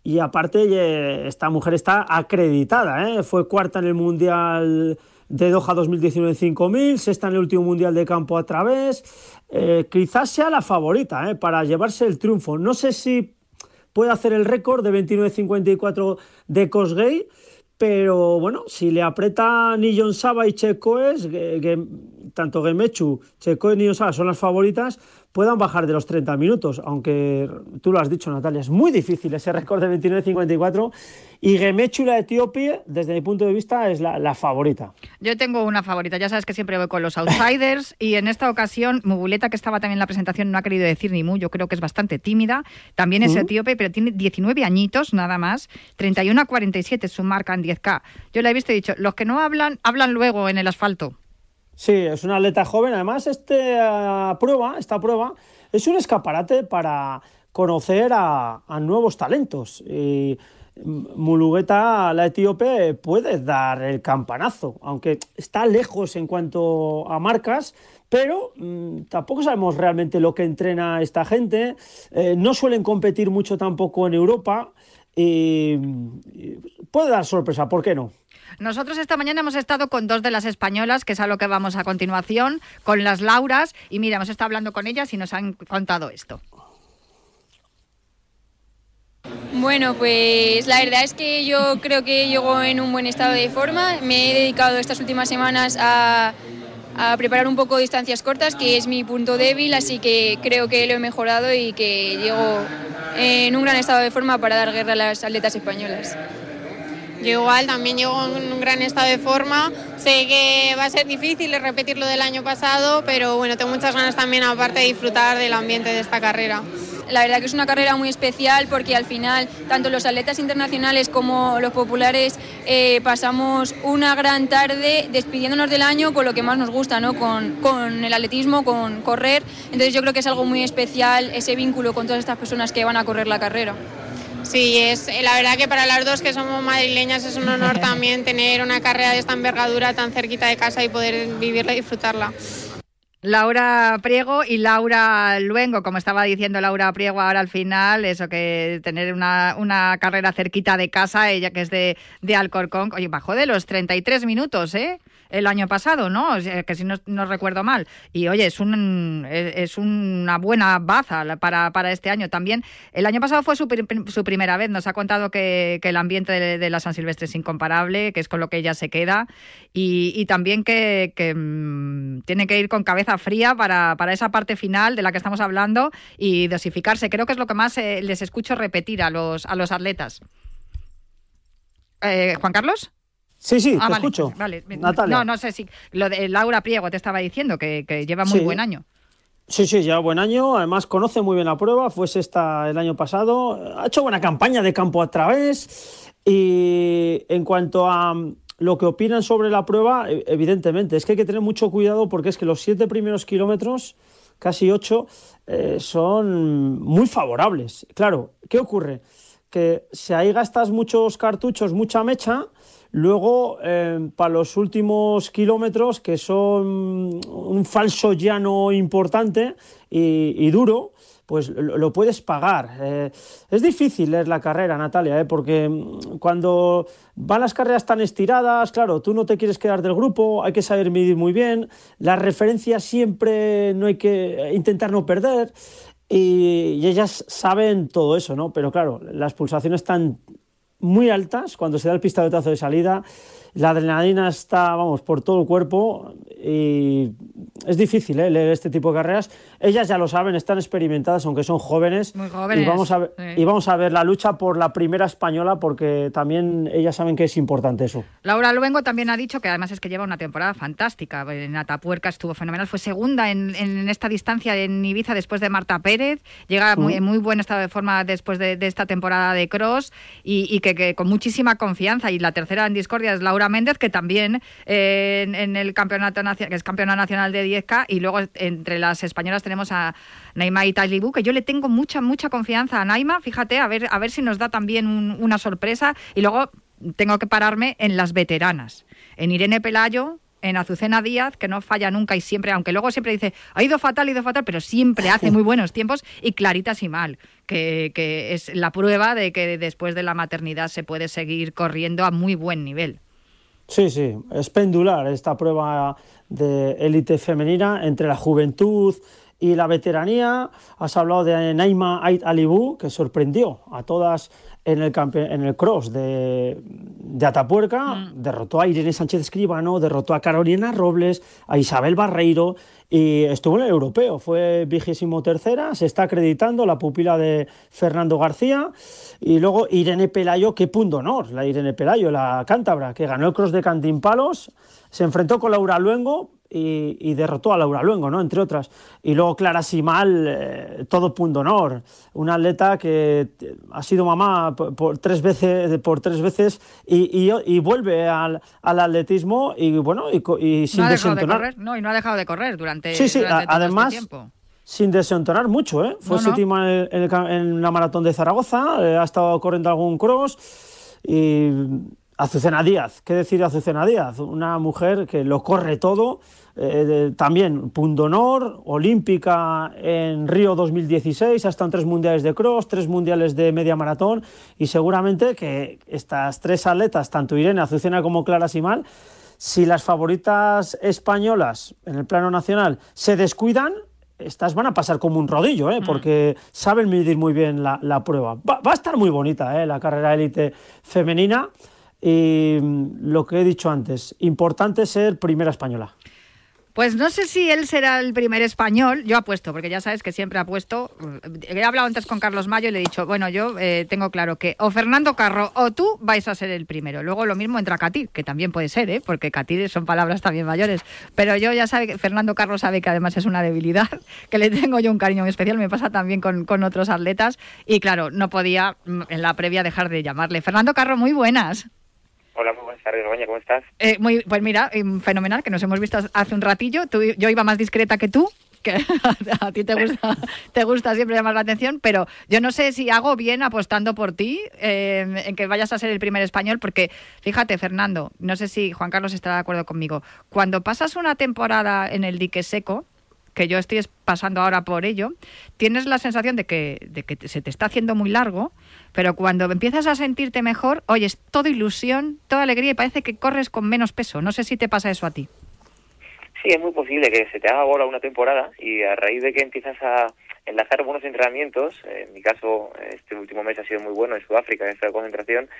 Speaker 3: Y aparte, esta mujer está acreditada, ¿eh? fue cuarta en el Mundial de Doha 2019 en 5000, sexta en el último Mundial de Campo a través. Eh, quizás sea la favorita ¿eh? para llevarse el triunfo. No sé si puede hacer el récord de 29.54 de Cosgay, pero bueno, si le aprieta Nillon Saba y Checoes, que, tanto Gemechu, Checoes y Saba son las favoritas, puedan bajar de los 30 minutos, aunque tú lo has dicho, Natalia, es muy difícil ese récord de 29.54 y Gemechu, la Etiopía, desde mi punto de vista, es la, favorita.
Speaker 2: Yo tengo una favorita, ya sabes que siempre voy con los outsiders y en esta ocasión Muguleta, que estaba también en la presentación, no ha querido decir ni mu, yo creo que es bastante tímida, también es etíope, pero tiene 19 añitos nada más, 31 a 47 su marca en 10K. Yo le he visto y dicho, los que no hablan, hablan luego en el asfalto.
Speaker 3: Sí, es una atleta joven. Además, este, prueba, esta prueba es un escaparate para conocer a, nuevos talentos. Y Mulugueta, la etíope, puede dar el campanazo, aunque está lejos en cuanto a marcas, pero mm, tampoco sabemos realmente lo que entrena esta gente. Eh, no suelen competir mucho tampoco en Europa y puede dar sorpresa, ¿por qué no?
Speaker 2: Nosotros esta mañana hemos estado con dos de las españolas, que es a lo que vamos a continuación, con las Lauras, y mira, hemos estado hablando con ellas y nos han contado esto.
Speaker 10: Bueno, pues la verdad es que yo creo que llego en un buen estado de forma. Me he dedicado estas últimas semanas a, a, preparar un poco distancias cortas, que es mi punto débil, así que creo que lo he mejorado y que llego en un gran estado de forma para dar guerra a las atletas españolas.
Speaker 11: Yo igual también llego en un gran estado de forma. Sé que va a ser difícil repetir lo del año pasado, pero bueno, tengo muchas ganas también aparte de disfrutar del ambiente de esta carrera.
Speaker 10: la verdad que es una carrera muy especial porque al final tanto los atletas internacionales como los populares eh, pasamos una gran tarde despidiéndonos del año con lo que más nos gusta, ¿no? con, con el atletismo, con correr. Entonces yo creo que es algo muy especial ese vínculo con todas estas personas que van a correr la carrera.
Speaker 11: Sí, es la verdad que para las dos que somos madrileñas es un honor <laughs> también tener una carrera de esta envergadura tan cerquita de casa y poder vivirla y disfrutarla.
Speaker 2: Laura Priego y Laura Luengo, como estaba diciendo Laura Priego ahora al final, eso que tener una, una carrera cerquita de casa, ella que es de, de Alcorcón, oye, bajó de los 33 minutos, ¿eh? El año pasado, ¿no? que si no, recuerdo mal. Y oye, es, un, es una buena baza para, para este año. También el año pasado fue su, su primera vez. Nos ha contado que, el ambiente de, la San Silvestre es incomparable, que es con lo que ella se queda. Y, y también que, que mm, tiene que ir con cabeza fría para, para, esa parte final de la que estamos hablando y dosificarse. Creo que es lo que más eh, les escucho repetir a los, a los atletas. Eh, Juan Carlos.
Speaker 3: Sí, sí, ah, te escucho.
Speaker 2: No, no sé si. Lo de Laura Priego te estaba diciendo que, lleva muy buen año.
Speaker 3: Sí, sí, lleva buen año. Además, conoce muy bien la prueba. Fue sexta el año pasado. Ha hecho buena campaña de campo a través. Y en cuanto a mm, lo que opinan sobre la prueba, e, evidentemente, es que hay que tener mucho cuidado porque es que los siete primeros kilómetros, casi ocho, eh, son muy favorables. Claro, ¿qué ocurre? Que si ahí gastas muchos cartuchos, mucha mecha, Luego, eh, para los últimos kilómetros, que son un falso llano importante y, duro, pues lo, puedes pagar. Eh, es difícil leer la carrera, Natalia, eh, porque mm, cuando van las carreras tan estiradas, claro, tú no te quieres quedar del grupo, hay que saber medir muy bien, las referencias siempre no hay que intentar no perder. Y, y ellas saben todo eso, ¿no? Pero claro, las pulsaciones están muy altas cuando se da el pistoletazo de salida. La adrenalina está, vamos, por todo el cuerpo y es difícil ¿eh? leer este tipo de carreras. Ellas ya lo saben, están experimentadas, aunque son jóvenes.
Speaker 2: Muy jóvenes.
Speaker 3: Y vamos, a ver, y vamos a ver la lucha por la primera española, porque también ellas saben que es importante eso.
Speaker 2: Laura Luengo también ha dicho que además es que lleva una temporada fantástica. En Atapuerca estuvo fenomenal, fue segunda en, esta distancia en Ibiza después de Marta Pérez. Llega muy, en muy buen estado de forma después de, esta temporada de cross y, que, con muchísima confianza. Y la tercera en discordia es Laura Méndez, que también eh, en, el campeonato nacional, que es campeona nacional de 10K y luego entre las españolas tenemos a Naima Italibu, que yo le tengo mucha, mucha confianza a Naima, fíjate, a ver, a ver si nos da también una sorpresa. Y luego tengo que pararme en las veteranas, en Irene Pelayo, en Azucena Díaz, que no falla nunca y siempre, aunque luego siempre dice, ha ido fatal, ha ido fatal, pero siempre hace muy buenos tiempos y Clarita mal que, que es la prueba de que después de la maternidad se puede seguir corriendo a muy buen nivel.
Speaker 3: Sí, sí, es pendular esta prueba de élite femenina entre la juventud y la veteranía. Has hablado de Naima Ait Alibu, que sorprendió a todas en el, en el cross de, de Atapuerca, mm. derrotó a Irene Sánchez Escribano, derrotó a Carolina Robles, a Isabel Barreiro y estuvo en el europeo, fue vigésimo tercera, se está acreditando la pupila de Fernando García y luego Irene Pelayo, qué punto honor, la Irene Pelayo, la cántabra, que ganó el cross de Cantimpalos, se enfrentó con Laura Luengo, y, derrotó a Laura Luengo, ¿no? entre otras. Y luego Clara Simal, eh, todo punto honor, una atleta que ha sido mamá por, tres veces, por tres veces y, y, vuelve al, al, atletismo y bueno, y, sin
Speaker 2: no desentonar. no, y no ha dejado de correr durante,
Speaker 3: sí, sí,
Speaker 2: este
Speaker 3: además,
Speaker 2: tiempo.
Speaker 3: Sin desentonar mucho, ¿eh? Fue séptima en, en, la maratón de Zaragoza, eh, ha estado corriendo algún cross y Azucena Díaz, ¿qué decir de Azucena Díaz? Una mujer que lo corre todo, eh, también punto honor, olímpica en Río 2016, hasta en tres mundiales de cross, tres mundiales de media maratón y seguramente que estas tres atletas, tanto Irene, Azucena como Clara Simal, si las favoritas españolas en el plano nacional se descuidan, estas van a pasar como un rodillo, ¿eh? Mm. porque saben medir muy bien la, prueba. Va, a estar muy bonita ¿eh? la carrera élite femenina. Y lo que he dicho antes, importante ser primera española.
Speaker 2: Pues no sé si él será el primer español. Yo apuesto, porque ya sabes que siempre apuesto. He hablado antes con Carlos Mayo y le he dicho, bueno, yo eh, tengo claro que o Fernando Carro o tú vais a ser el primero. Luego lo mismo entra Catir, que también puede ser, ¿eh? porque Catir son palabras también mayores. Pero yo ya sabe que Fernando Carro sabe que además es una debilidad, <laughs> que le tengo yo un cariño muy especial. Me pasa también con, con otros atletas. Y claro, no podía mm, en la previa dejar de llamarle. Fernando Carro, muy buenas.
Speaker 12: Hola, muy buenas tardes, ¿cómo estás?
Speaker 2: Eh, muy, pues mira, em, fenomenal, que nos hemos visto hace un ratillo. yo iba más discreta que tú, que <laughs> a ti te gusta, te gusta siempre llamar la atención, pero yo no sé si hago bien apostando por ti em, en que vayas a ser el primer español, porque fíjate, Fernando, no sé si Juan Carlos estará de acuerdo conmigo, cuando pasas una temporada en el dique seco, que yo estoy pasando ahora por ello, tienes la sensación de que, de que se te está haciendo muy largo, pero cuando empiezas a sentirte mejor, oye, es toda ilusión, toda alegría y parece que corres con menos peso. No sé si te pasa eso a ti.
Speaker 12: Sí, es muy posible que se te haga ahora una temporada y a raíz de que empiezas a enlazar buenos entrenamientos, en mi caso este último mes ha sido muy bueno en Sudáfrica, en esta concentración,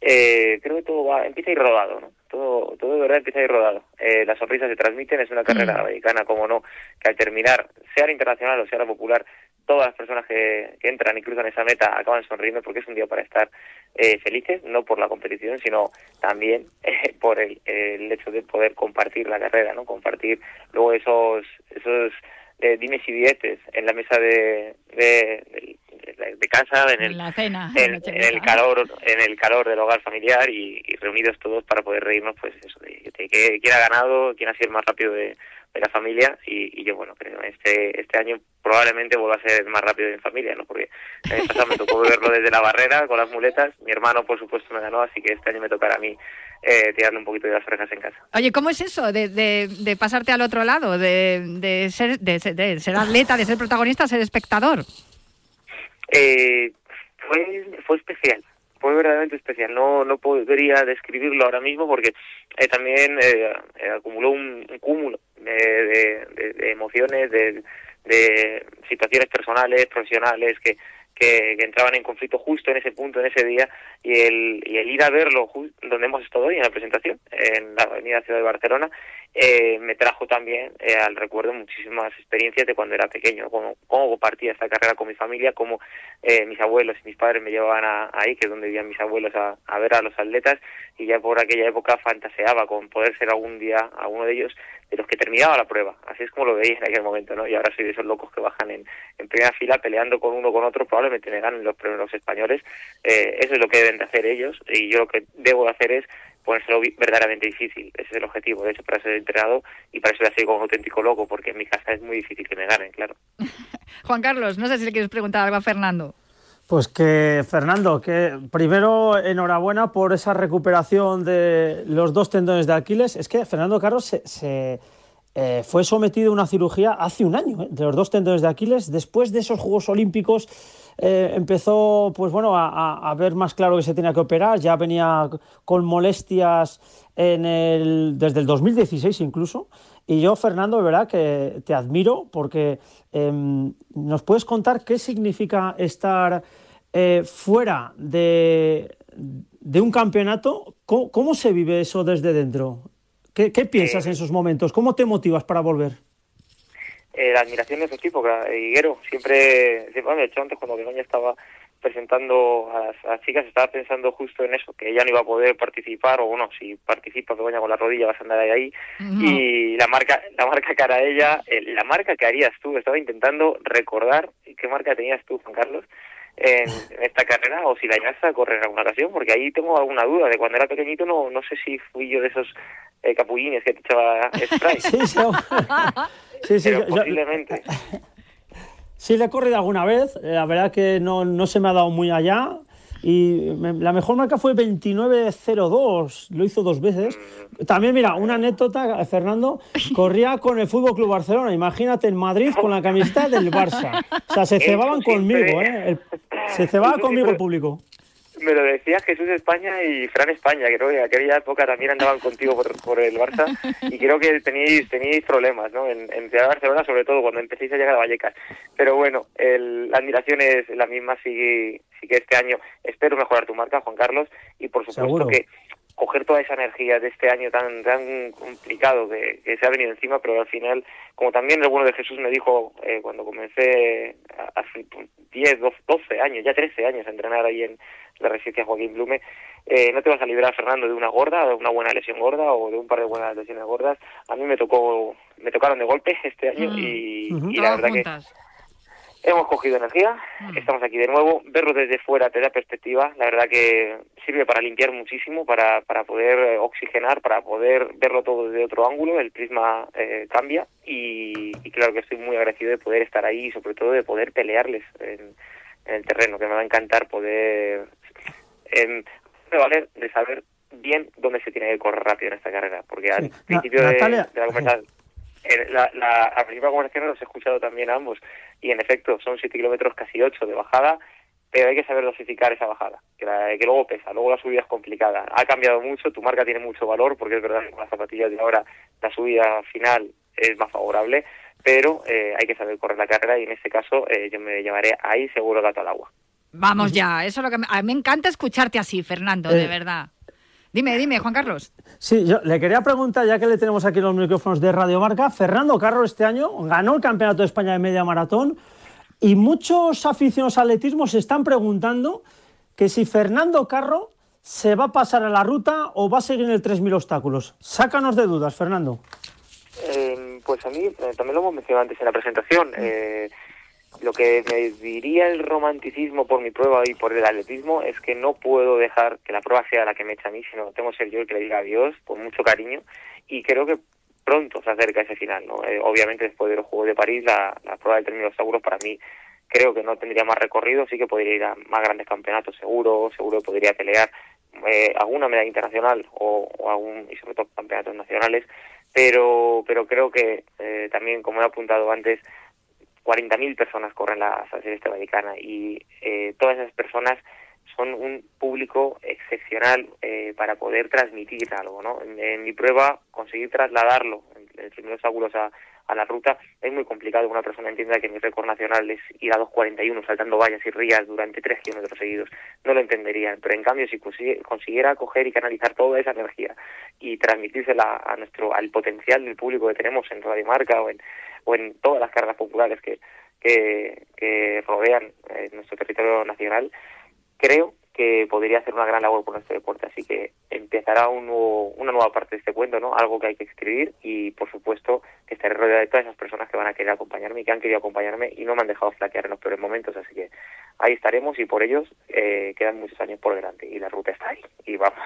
Speaker 12: eh, creo que todo va, empieza a ir rodado, ¿no? Todo, todo de verdad empieza a ir rodado. Eh, las sonrisas se transmiten, es una carrera mm. americana, como no, que al terminar, sea internacional o sea popular, todas las personas que, entran y cruzan esa meta acaban sonriendo porque es un día para estar eh, felices, no por la competición, sino también <laughs> eh, por el, el, hecho de poder compartir la carrera, ¿no? Compartir luego esos, esos eh, dimes y dietes en la mesa de, de, de, casa, en el, en, el calor, en el calor del hogar familiar y, reunidos todos para poder reírnos, pues eso, de, que quién ha ganado, quién ha sido el más rápido de, la familia y, yo bueno creo este este año probablemente vuelva a ser más rápido en familia no porque el año pasado me tocó verlo desde la barrera con las muletas mi hermano por supuesto me ganó así que este año me tocará a mí eh, tirarle un poquito de las orejas en casa.
Speaker 2: Oye, ¿cómo es eso de, de, pasarte al otro lado, de, de, ser, de, ser atleta, de ser protagonista, ser espectador?
Speaker 12: Eh, fue, fue especial, fue verdaderamente especial. No, no podría describirlo ahora mismo porque eh, también eh, acumuló un, cúmulo de, de, emociones, de, de situaciones personales, profesionales que que, entraban en conflicto justo en ese punto, en ese día, y el, y el ir a verlo donde hemos estado hoy en la presentación, en la Avenida Ciudad de Barcelona, eh, me trajo también eh, al recuerdo muchísimas experiencias de cuando era pequeño, cómo, cómo partía esta carrera con mi familia, cómo eh, mis abuelos y mis padres me llevaban a, ahí, que es donde vivían mis abuelos, a, a ver a los atletas, y ya por aquella época fantaseaba con poder ser algún día a uno de ellos de los que terminaba la prueba. Así es como lo veía en aquel momento, ¿no? Y ahora soy de esos locos que bajan en, en primera fila peleando con uno con otro, probablemente me ganen los primeros españoles. Eh, eso es lo que deben de hacer ellos y yo lo que debo hacer es ponérselo verdaderamente difícil. Ese es el objetivo. De hecho, para ser entrenado y para eso ya soy como un auténtico loco, porque en mi casa es muy difícil que me ganen, claro. <laughs>
Speaker 2: Juan Carlos, no sé si le quieres preguntar algo a Fernando.
Speaker 3: Pues que, Fernando, que primero enhorabuena por esa recuperación de los dos tendones de Aquiles. Es que Fernando Carlos se, eh, fue sometido a una cirugía hace un año eh, de los dos tendones de Aquiles. Después de esos Juegos Olímpicos eh, empezó pues bueno, a, ver más claro que se tenía que operar. Ya venía con molestias desde el 2016 incluso. Y yo, Fernando, de verdad que te admiro porque em, nos puedes contar qué significa estar eh, fuera de, un campeonato. ¿Cómo, se vive eso desde dentro? ¿Qué, piensas en esos momentos? ¿Cómo te motivas para volver?
Speaker 12: Eh, la admiración de su equipo, Higuero. Siempre, siempre de hecho, antes cuando Begoña estaba presentando a las, chicas, estaba pensando justo en eso, que ella no iba a poder participar, o bueno, si participas Begoña con la rodilla vas a andar ahí, ahí. y la marca, la marca que hará ella, la marca que harías tú, estaba intentando recordar qué marca tenías tú, Juan Carlos, en, esta carrera, o si la ibas a correr en alguna ocasión, porque ahí tengo alguna duda, de cuando era pequeñito no, no sé si fui yo de esos eh, capullines que te echaba <laughs> spray. sí, sí, sí, posiblemente. <laughs>
Speaker 3: Sí, le he corrido alguna vez, eh, la verdad que no, no se me ha dado muy allá. Y la mejor marca fue 29.02, lo hizo dos veces. También, mira, una anécdota, Fernando, corría con el Fútbol Club Barcelona, imagínate en Madrid con la camiseta del Barça. O sea, se cebaban conmigo, ¿eh? se cebaba conmigo el público
Speaker 12: me lo decía Jesús España y Fran España, creo que aquella época también andaban contigo por, el Barça y creo que teníais, teníais problemas ¿no? en, en Ciudad de Barcelona, sobre todo cuando empecéis a llegar a Vallecas. Pero bueno, la admiración es la misma, sí, sí que este año espero mejorar tu marca, Juan Carlos, y por supuesto que coger toda esa energía de este año tan tan complicado que, se ha venido encima, pero al final, como también el bueno de Jesús me dijo eh, cuando comencé hace 10, 12 años, ya 13 años a entrenar ahí en la residencia Joaquín Blume, eh, no te vas a librar, Fernando, de una gorda, de una buena lesión gorda o de un par de buenas lesiones gordas. A mí me tocó, me tocaron de golpe este año mm. y, la verdad que hemos cogido energía, mm. estamos aquí de nuevo, verlo desde fuera te da perspectiva, la verdad que sirve para limpiar muchísimo, para, para poder eh, oxigenar, para poder verlo todo desde otro ángulo, el prisma eh, cambia y, claro que estoy muy agradecido de poder estar ahí y sobre todo de poder pelearles en, el terreno, que me va a encantar poder eh, valer de saber bien dónde se tiene que correr rápido en esta carrera, porque al principio de, la conversación, <laughs> la, la, a principio de conversación los he escuchado también a ambos, y en efecto son 7 kilómetros casi 8 de bajada, pero hay que saber dosificar esa bajada, que, que luego pesa, luego la subida es complicada. Ha cambiado mucho, tu marca tiene mucho valor, porque es verdad que con las zapatillas de ahora la subida final es más favorable, pero eh, hay que saber correr la carrera y en este caso eh, yo me llevaré ahí seguro gato al agua.
Speaker 2: Vamos ya, eso es lo que me, a mí me encanta escucharte así, Fernando, de eh. verdad. Dime, dime, Juan Carlos.
Speaker 3: Sí, yo le quería preguntar, ya que le tenemos aquí los micrófonos de Radio Marca, Fernando Carlos este año ganó el Campeonato de España de Media Maratón y muchos aficionados al atletismo se están preguntando que si Fernando Carro se va a pasar a la ruta o va a seguir en el 3.000 obstáculos. Sácanos de dudas, Fernando.
Speaker 12: Eh, pues a mí, eh, también lo hemos mencionado antes en la presentación, eh, lo que me diría el romanticismo por mi prueba y por el atletismo es que no puedo dejar que la prueba sea la que me echa a mí, sino tengo que ser yo el que le diga adiós con mucho cariño y creo que pronto se acerca ese final. ¿no? Eh, obviamente después de los Juegos de París la, prueba del término seguro para mí creo que no tendría más recorrido, sí que podría ir a más grandes campeonatos seguro, seguro podría pelear eh, alguna medalla internacional o, algún y sobre todo campeonatos nacionales, pero pero creo que eh, también como he apuntado antes 40.000 personas corren la San Vaticana y eh, todas esas personas son un público excepcional eh, para poder transmitir algo, ¿no? En, mi prueba, conseguir trasladarlo en, los primeros a, a la ruta es muy complicado que una persona entienda que mi récord nacional es ir a 2.41 saltando vallas y rías durante 3 kilómetros seguidos. No lo entenderían, pero en cambio si consiguiera coger y canalizar toda esa energía y transmitírsela a nuestro, al potencial del público que tenemos en Radio Marca o en, o en todas las cargas populares que, que, que rodean eh, nuestro territorio nacional, creo que podría hacer una gran labor por nuestro deporte. Así que empezará un una nueva parte de este cuento, ¿no? Algo que hay que escribir y, por supuesto, que estaré rodeado de todas esas personas que van a querer acompañarme y que han querido acompañarme y no me han dejado flaquear en los peores momentos. Así que ahí estaremos y por ellos eh, quedan muchos años por delante y la ruta está ahí. Y vamos,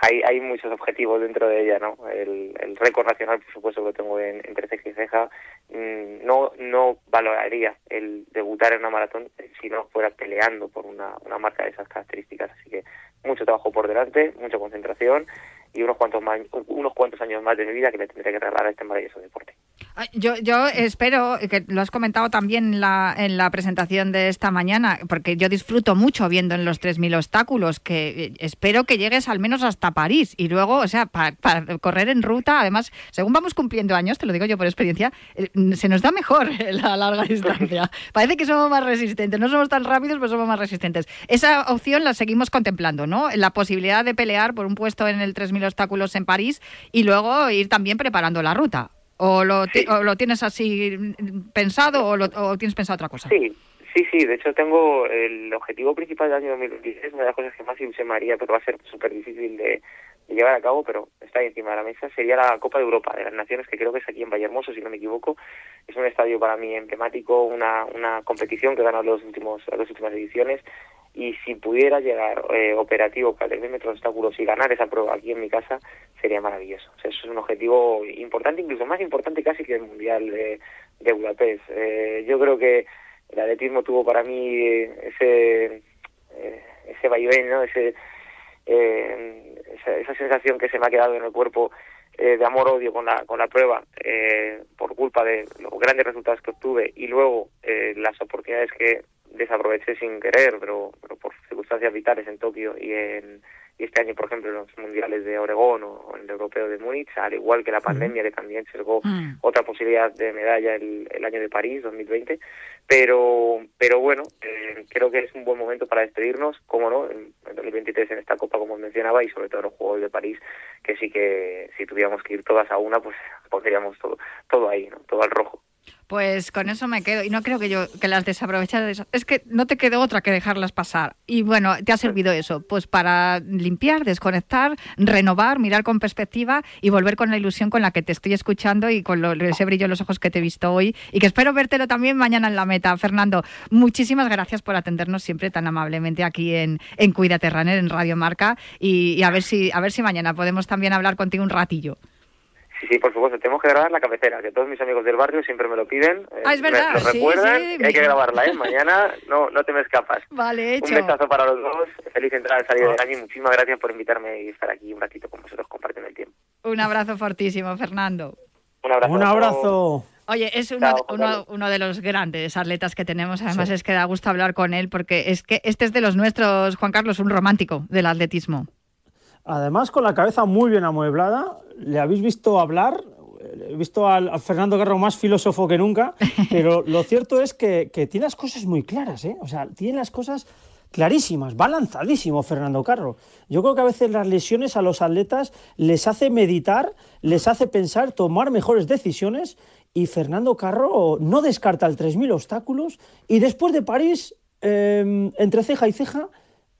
Speaker 12: hay, hay muchos objetivos dentro de ella, ¿no? El, récord nacional, por supuesto, que tengo en, entre ceja y ceja. Mm, no, no valoraría el debutar en una maratón si no fuera peleando por una, una marca de esas características. Así que mucho trabajo por delante, mucha concentración y unos cuantos, unos cuantos años más de mi vida que le tendré que regalar a este maravilloso deporte.
Speaker 2: Yo, yo espero, que lo has comentado también en la, en la presentación de esta mañana, porque yo disfruto mucho viendo en los 3.000 obstáculos, que eh, espero que llegues al menos hasta París y luego, o sea, para, correr en ruta, además, según vamos cumpliendo años, te lo digo yo por experiencia, eh, se nos da mejor <laughs> la larga distancia. <laughs> Parece que somos más resistentes, no somos tan rápidos, pero somos más resistentes. Esa opción la seguimos contemplando, ¿no? La posibilidad de pelear por un puesto en el 3.000 obstáculos en París y luego ir también preparando la ruta. ¿O lo, lo tienes así pensado o, lo, tienes pensado otra cosa?
Speaker 12: Sí, sí, sí. De hecho, tengo el objetivo principal del año 2016, una de las cosas que más se me haría, pero va a ser súper difícil de, llevar a cabo, pero está ahí encima de la mesa, sería la Copa de Europa de las Naciones, que creo que es aquí en Vallehermoso, si no me equivoco. Es un estadio para mí emblemático, una, una competición que ganado los últimos, las últimas ediciones y si pudiera llegar eh, operativo para metros de obstáculos y ganar esa prueba aquí en mi casa, sería maravilloso. eso es un objetivo importante, incluso más importante casi que el Mundial de, de Budapest. Eh, yo creo que el atletismo tuvo para mí ese eh, ese vaivén, ¿no? ese, esa, esa, sensación que se me ha quedado en el cuerpo de amor-odio con la, con la prueba por culpa de los grandes resultados que obtuve y luego las oportunidades que desaproveché sin querer, pero, pero por circunstancias vitales en Tokio y en, y este año, por ejemplo, en los mundiales de Oregón o, en el europeo de Múnich, al igual que la pandemia que también sesgó mm. otra posibilidad de medalla el, el, año de París 2020. Pero, pero bueno, eh, creo que es un buen momento para despedirnos, como no, en, 2023 en esta Copa, como mencionaba, y sobre todo en los Juegos de París, que sí que si tuviéramos que ir todas a una, pues pondríamos todo, todo ahí, ¿no? todo al rojo.
Speaker 2: Pues con eso me quedo y no creo que yo que las desaprovechara. Es que no te quedó otra que dejarlas pasar. Y bueno, te ha servido eso, pues para limpiar, desconectar, renovar, mirar con perspectiva y volver con la ilusión con la que te estoy escuchando y con ese brillo en los ojos que te he visto hoy y que espero vértelo también mañana en la meta. Fernando, muchísimas gracias por atendernos siempre tan amablemente aquí en, en Cuídate Runner, en Radio Marca y, y a ver si a ver si mañana podemos también hablar contigo un ratillo.
Speaker 12: Sí, sí, por supuesto, tenemos que grabar la cabecera, que todos mis amigos del barrio siempre me lo piden.
Speaker 2: Ah, es verdad.
Speaker 12: Me lo recuerdan y hay que grabarla, ¿eh? Mañana no, no te me escapas.
Speaker 2: Vale, hecho.
Speaker 12: Un besazo para los dos, feliz entrada al salir del año y muchísimas gracias por invitarme y estar aquí un ratito con vosotros compartiendo el tiempo.
Speaker 2: Un abrazo fortísimo, Fernando.
Speaker 12: Un abrazo.
Speaker 3: Un abrazo.
Speaker 2: Oye, es uno, uno, uno, de los grandes atletas que tenemos. Además, es que da gusto hablar con él porque es que este es de los nuestros, Juan Carlos, un romántico del atletismo.
Speaker 3: Además, con la cabeza muy bien amueblada, le habéis visto hablar he visto al, Fernando Garro más filósofo que nunca, <laughs> pero lo cierto es que, tiene las cosas muy claras, ¿eh? O sea, tiene las cosas clarísimas, va lanzadísimo Fernando Carro. Yo creo que a veces las lesiones a los atletas les hace meditar, les hace pensar, tomar mejores decisiones y Fernando Carro no descarta el 3.000 obstáculos y después de París, em, entre ceja y ceja,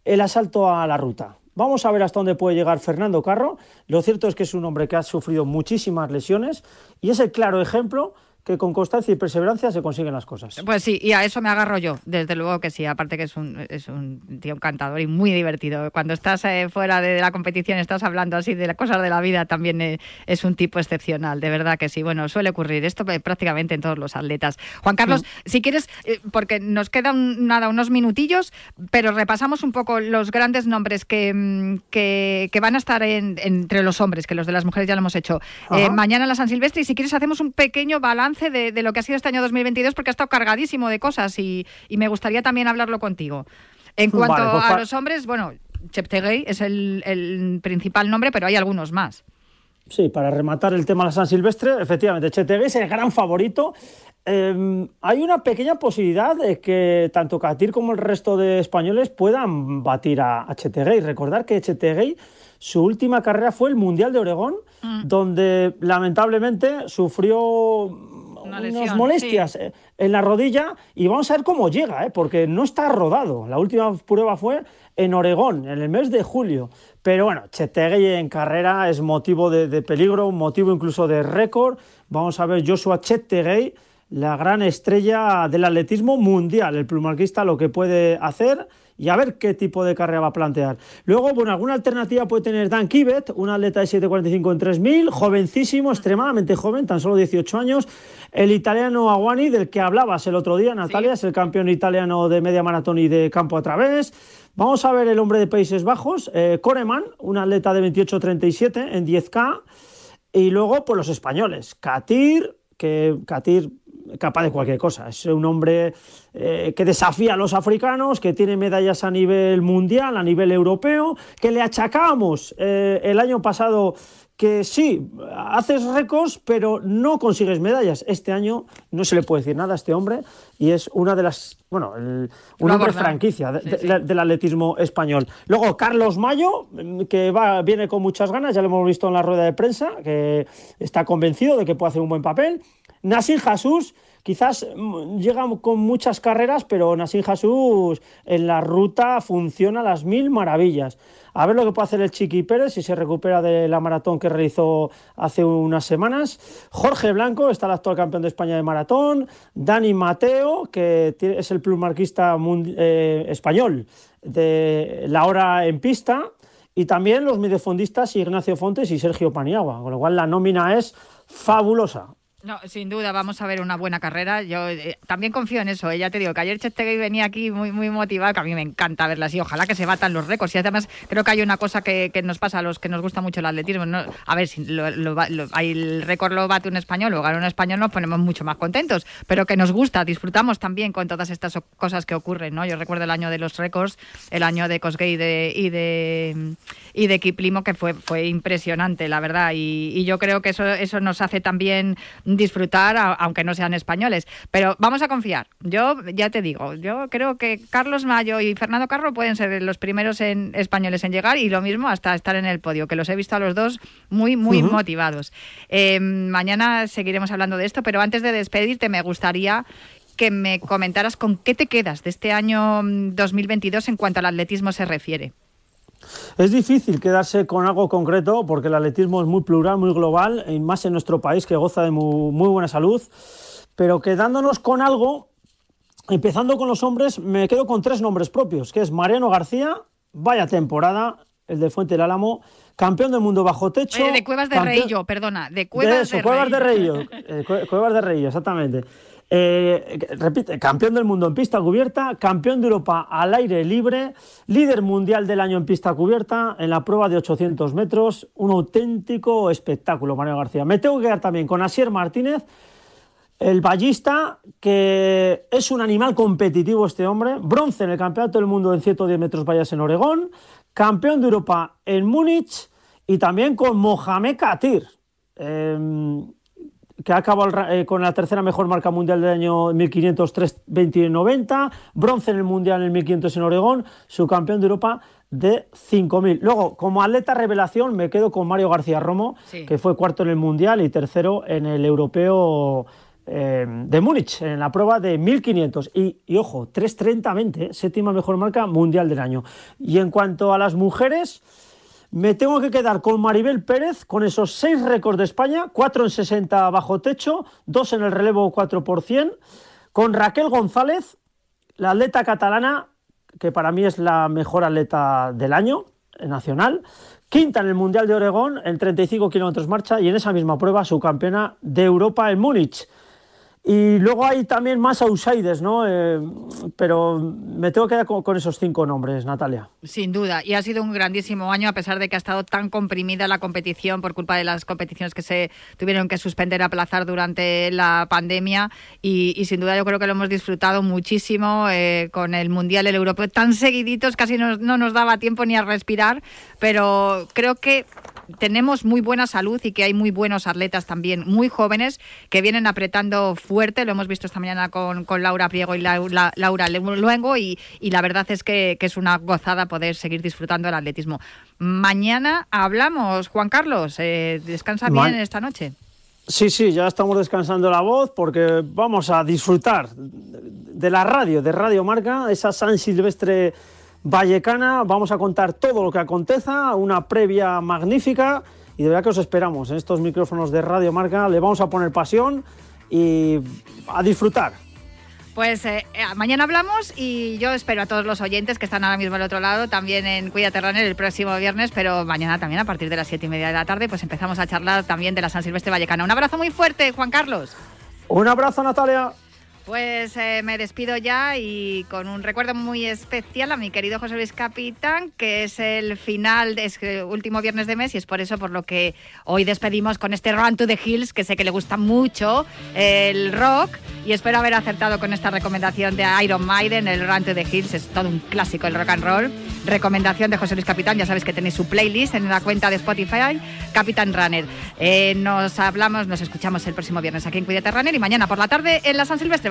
Speaker 3: el asalto a la ruta. Vamos a ver hasta dónde puede llegar Fernando Carro. Lo cierto es que es un hombre que ha sufrido muchísimas lesiones y es el claro ejemplo que con constancia y perseverancia se consiguen las cosas.
Speaker 2: Pues sí, y a eso me agarro yo, desde luego que sí, aparte que es un, es un tío encantador y muy divertido. Cuando estás eh, fuera de la competición, estás hablando así de las cosas de la vida, también eh, es un tipo excepcional, de verdad que sí. Bueno, suele ocurrir esto prácticamente en todos los atletas. Juan Carlos, si quieres, eh, porque nos quedan nada, unos minutillos, pero repasamos un poco los grandes nombres que, mm, que, van a estar entre los hombres, que los de las mujeres ya lo hemos hecho. mañana en la San Silvestre, y si quieres hacemos un pequeño balance de, lo que ha sido este año 2022 porque ha estado cargadísimo de cosas y, me gustaría también hablarlo contigo. En cuanto pues a los hombres, bueno, Cheptegei es el, principal nombre, pero hay algunos más.
Speaker 3: Sí, para rematar el tema de la San Silvestre, efectivamente, Cheptegei es el gran favorito. Em, hay una pequeña posibilidad de que tanto Katir como el resto de españoles puedan batir a, a Chetegui. Recordar que Chetegui, su última carrera fue el Mundial de Oregón, mm. donde lamentablemente sufrió unas molestias eh, en la rodilla y vamos a ver cómo llega, ¿eh? porque no está rodado. La última prueba fue en Oregón, en el mes de julio. Pero bueno, Chetegui en carrera es motivo de, peligro, motivo incluso de récord. Vamos a ver Joshua Chetegui, la gran estrella del atletismo mundial, el plumarquista, lo que puede hacer y a ver qué tipo de carrera va a plantear. Luego, bueno, alguna alternativa puede tener Dan Kivet, un atleta de 7.45 en 3.000, jovencísimo, extremadamente joven, tan solo 18 años. El italiano Aguani, del que hablabas el otro día, Natalia, es el campeón italiano de media maratón y de campo a través. Vamos a ver el hombre de Países Bajos, eh, Koreman, un atleta de 28.37 en 10K. Y luego, pues los españoles, Katir, que Katir capaz de cualquier cosa. Es un hombre eh, que desafía a los africanos, que tiene medallas a nivel mundial, a nivel europeo, que le achacamos eh, el año pasado que sí, haces récords, pero no consigues medallas. Este año no se le puede decir nada a este hombre y es una de las, bueno, un hombre franquicia del atletismo español. Luego, Carlos Mayo, que va, viene con muchas ganas, ya lo hemos visto en la rueda de prensa, que está convencido de que puede hacer un buen papel. Nassim Jesús, quizás mm, llega con muchas carreras, pero Nassim Jesús en la ruta funciona a las mil maravillas. A ver lo que puede hacer el Chiqui Pérez si se recupera de la maratón que realizó hace unas semanas. Jorge Blanco está el actual campeón de España de maratón. Dani Mateo, que es el plumarquista eh, español de la hora en pista. Y también los mediofondistas Ignacio Fontes y Sergio Paniagua, con lo cual la nómina es fabulosa.
Speaker 2: No, sin duda, vamos a ver una buena carrera. Yo eh, también confío en eso. ¿eh? Ya te digo que ayer Chestegui venía aquí muy muy motivado, que a mí me encanta verla así. Ojalá que se batan los récords. Y además creo que hay una cosa que, nos pasa a los que nos gusta mucho el atletismo. A ver, si el récord lo bate un español o gana un español, nos ponemos mucho más contentos. Pero que nos gusta, disfrutamos también con todas estas cosas que ocurren. ¿no? Yo recuerdo el año de los récords, el año de Cosgay y de, y de, y de Kiplimo, que fue, fue impresionante, la verdad. Y, y yo creo que eso, eso nos hace también disfrutar, aunque no sean españoles. Pero vamos a confiar. Yo ya te digo, yo creo que Carlos Mayo y Fernando Carro pueden ser los primeros en españoles en llegar y lo mismo hasta estar en el podio, que los he visto a los dos muy, muy motivados. Eh, mañana seguiremos hablando de esto, pero antes de despedirte me gustaría que me comentaras con qué te quedas de este año 2022 en cuanto al atletismo se refiere.
Speaker 3: Es difícil quedarse con algo concreto porque el atletismo es muy plural, muy global, y más en nuestro país que goza de muy, buena salud. Pero quedándonos con algo, empezando con los hombres, me quedo con tres nombres propios, que es Mariano García, vaya temporada, el de Fuente del Álamo, campeón del mundo bajo techo.
Speaker 2: de Cuevas de Reillo, perdona, de Cuevas de,
Speaker 3: Cuevas de Reillo. Eh, Cuevas de Reillo, exactamente. Eh, repite, campeón del mundo en pista cubierta, campeón de Europa al aire libre, líder mundial del año en pista cubierta en la prueba de 800 metros. Un auténtico espectáculo, Mario García. Me tengo que quedar también con Asier Martínez, el ballista, que es un animal competitivo este hombre. Bronce en el Campeonato del Mundo en 110 metros vallas en Oregón, campeón de Europa en Múnich y también con Mohamed Katir. Em, que ha acabado eh, con la tercera mejor marca mundial del año 1500, 90, bronce en el mundial en el 1500 en Oregón, su campeón de Europa de 5000. Luego, como atleta revelación, me quedo con Mario García Romo, que fue cuarto en el mundial y tercero en el europeo eh, de Múnich, en la prueba de 1500. Y, y ojo, 3.30-20, séptima mejor marca mundial del año. Y en cuanto a las mujeres. Me tengo que quedar con Maribel Pérez, con esos seis récords de España, cuatro en 60 bajo techo, dos en el relevo 4 por 100, con Raquel González, la atleta catalana, que para mí es la mejor atleta del año eh, nacional, quinta en el Mundial de Oregón en 35 kilómetros marcha y en esa misma prueba su campeona de Europa en Múnich. Y luego hay también más outsiders, ¿no? Eh, pero me tengo que quedar con, esos cinco nombres, Natalia.
Speaker 2: Sin duda, y ha sido un grandísimo año a pesar de que ha estado tan comprimida la competición por culpa de las competiciones que se tuvieron que suspender, aplazar durante la pandemia. Y, sin duda yo creo que lo hemos disfrutado muchísimo eh, con el Mundial, el Europeo, tan seguiditos, casi no nos daba tiempo ni a respirar, pero creo que tenemos muy buena salud y que hay muy buenos atletas también, muy jóvenes, que vienen apretando fuerte. Lo hemos visto esta mañana con, con Laura Priego y Laura, Luengo y, y, la verdad es que, que, es una gozada poder seguir disfrutando del atletismo. Mañana hablamos, Juan Carlos, eh, descansa bien esta noche.
Speaker 3: Sí, sí, ya estamos descansando la voz porque vamos a disfrutar de la radio, de Radio Marca, esa San Silvestre vallecana. Vamos a contar todo lo que aconteza, una previa magnífica y de verdad que os esperamos en estos micrófonos de Radio Marca. Le vamos a poner pasión y a disfrutar.
Speaker 2: Pues eh, eh, mañana hablamos y yo espero a todos los oyentes que están ahora mismo al otro lado también en Cuídate Runner el próximo viernes, pero mañana también a partir de las siete y media de la tarde pues empezamos a charlar también de la San Silvestre Vallecana. Un abrazo muy fuerte, Juan Carlos.
Speaker 3: Un abrazo, Natalia.
Speaker 2: Pues eh, me despido ya y con un recuerdo muy especial a mi querido José Luis Capitán, que es el final, de, este último viernes de mes y es por eso por lo que hoy despedimos con este Run to the Hills, que sé que le gusta mucho el rock y espero haber acertado con esta recomendación de Iron Maiden, el Run to the Hills, es todo un clásico el rock and roll. Recomendación de José Luis Capitán, ya sabes que tenéis su playlist en la cuenta de Spotify, Capitán Runner. Eh, nos hablamos, nos escuchamos el próximo viernes aquí en Cuídate Runner y mañana por la tarde en la San Silvestre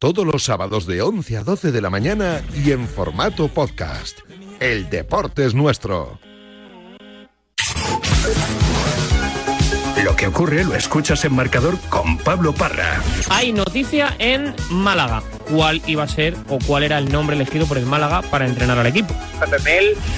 Speaker 13: Todos los sábados de 11 a 12 de la mañana y en formato podcast. El deporte es nuestro.
Speaker 14: Lo que ocurre lo escuchas en marcador con Pablo Parra.
Speaker 15: Hay noticia en Málaga. ¿Cuál iba a ser o cuál era el nombre elegido por el Málaga para entrenar al equipo?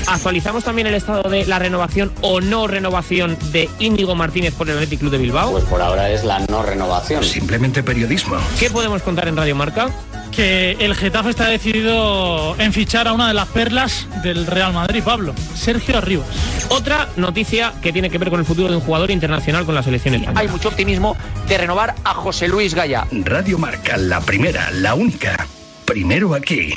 Speaker 15: Actualizamos también el estado de la renovación o no renovación de Íñigo Martínez por el Athletic Club de Bilbao.
Speaker 16: Pues por ahora es la no renovación.
Speaker 14: Simplemente periodismo.
Speaker 15: ¿Qué podemos contar en Radio Marca?
Speaker 17: que el Getafe está decidido en fichar a una de las perlas del Real Madrid, Pablo, Sergio Arribas.
Speaker 15: Otra noticia que tiene que ver con el futuro de un jugador internacional con la selección española.
Speaker 18: Hay mucho optimismo de renovar a José Luis Gaya.
Speaker 14: Radio Marca, la primera, la única. Primero aquí.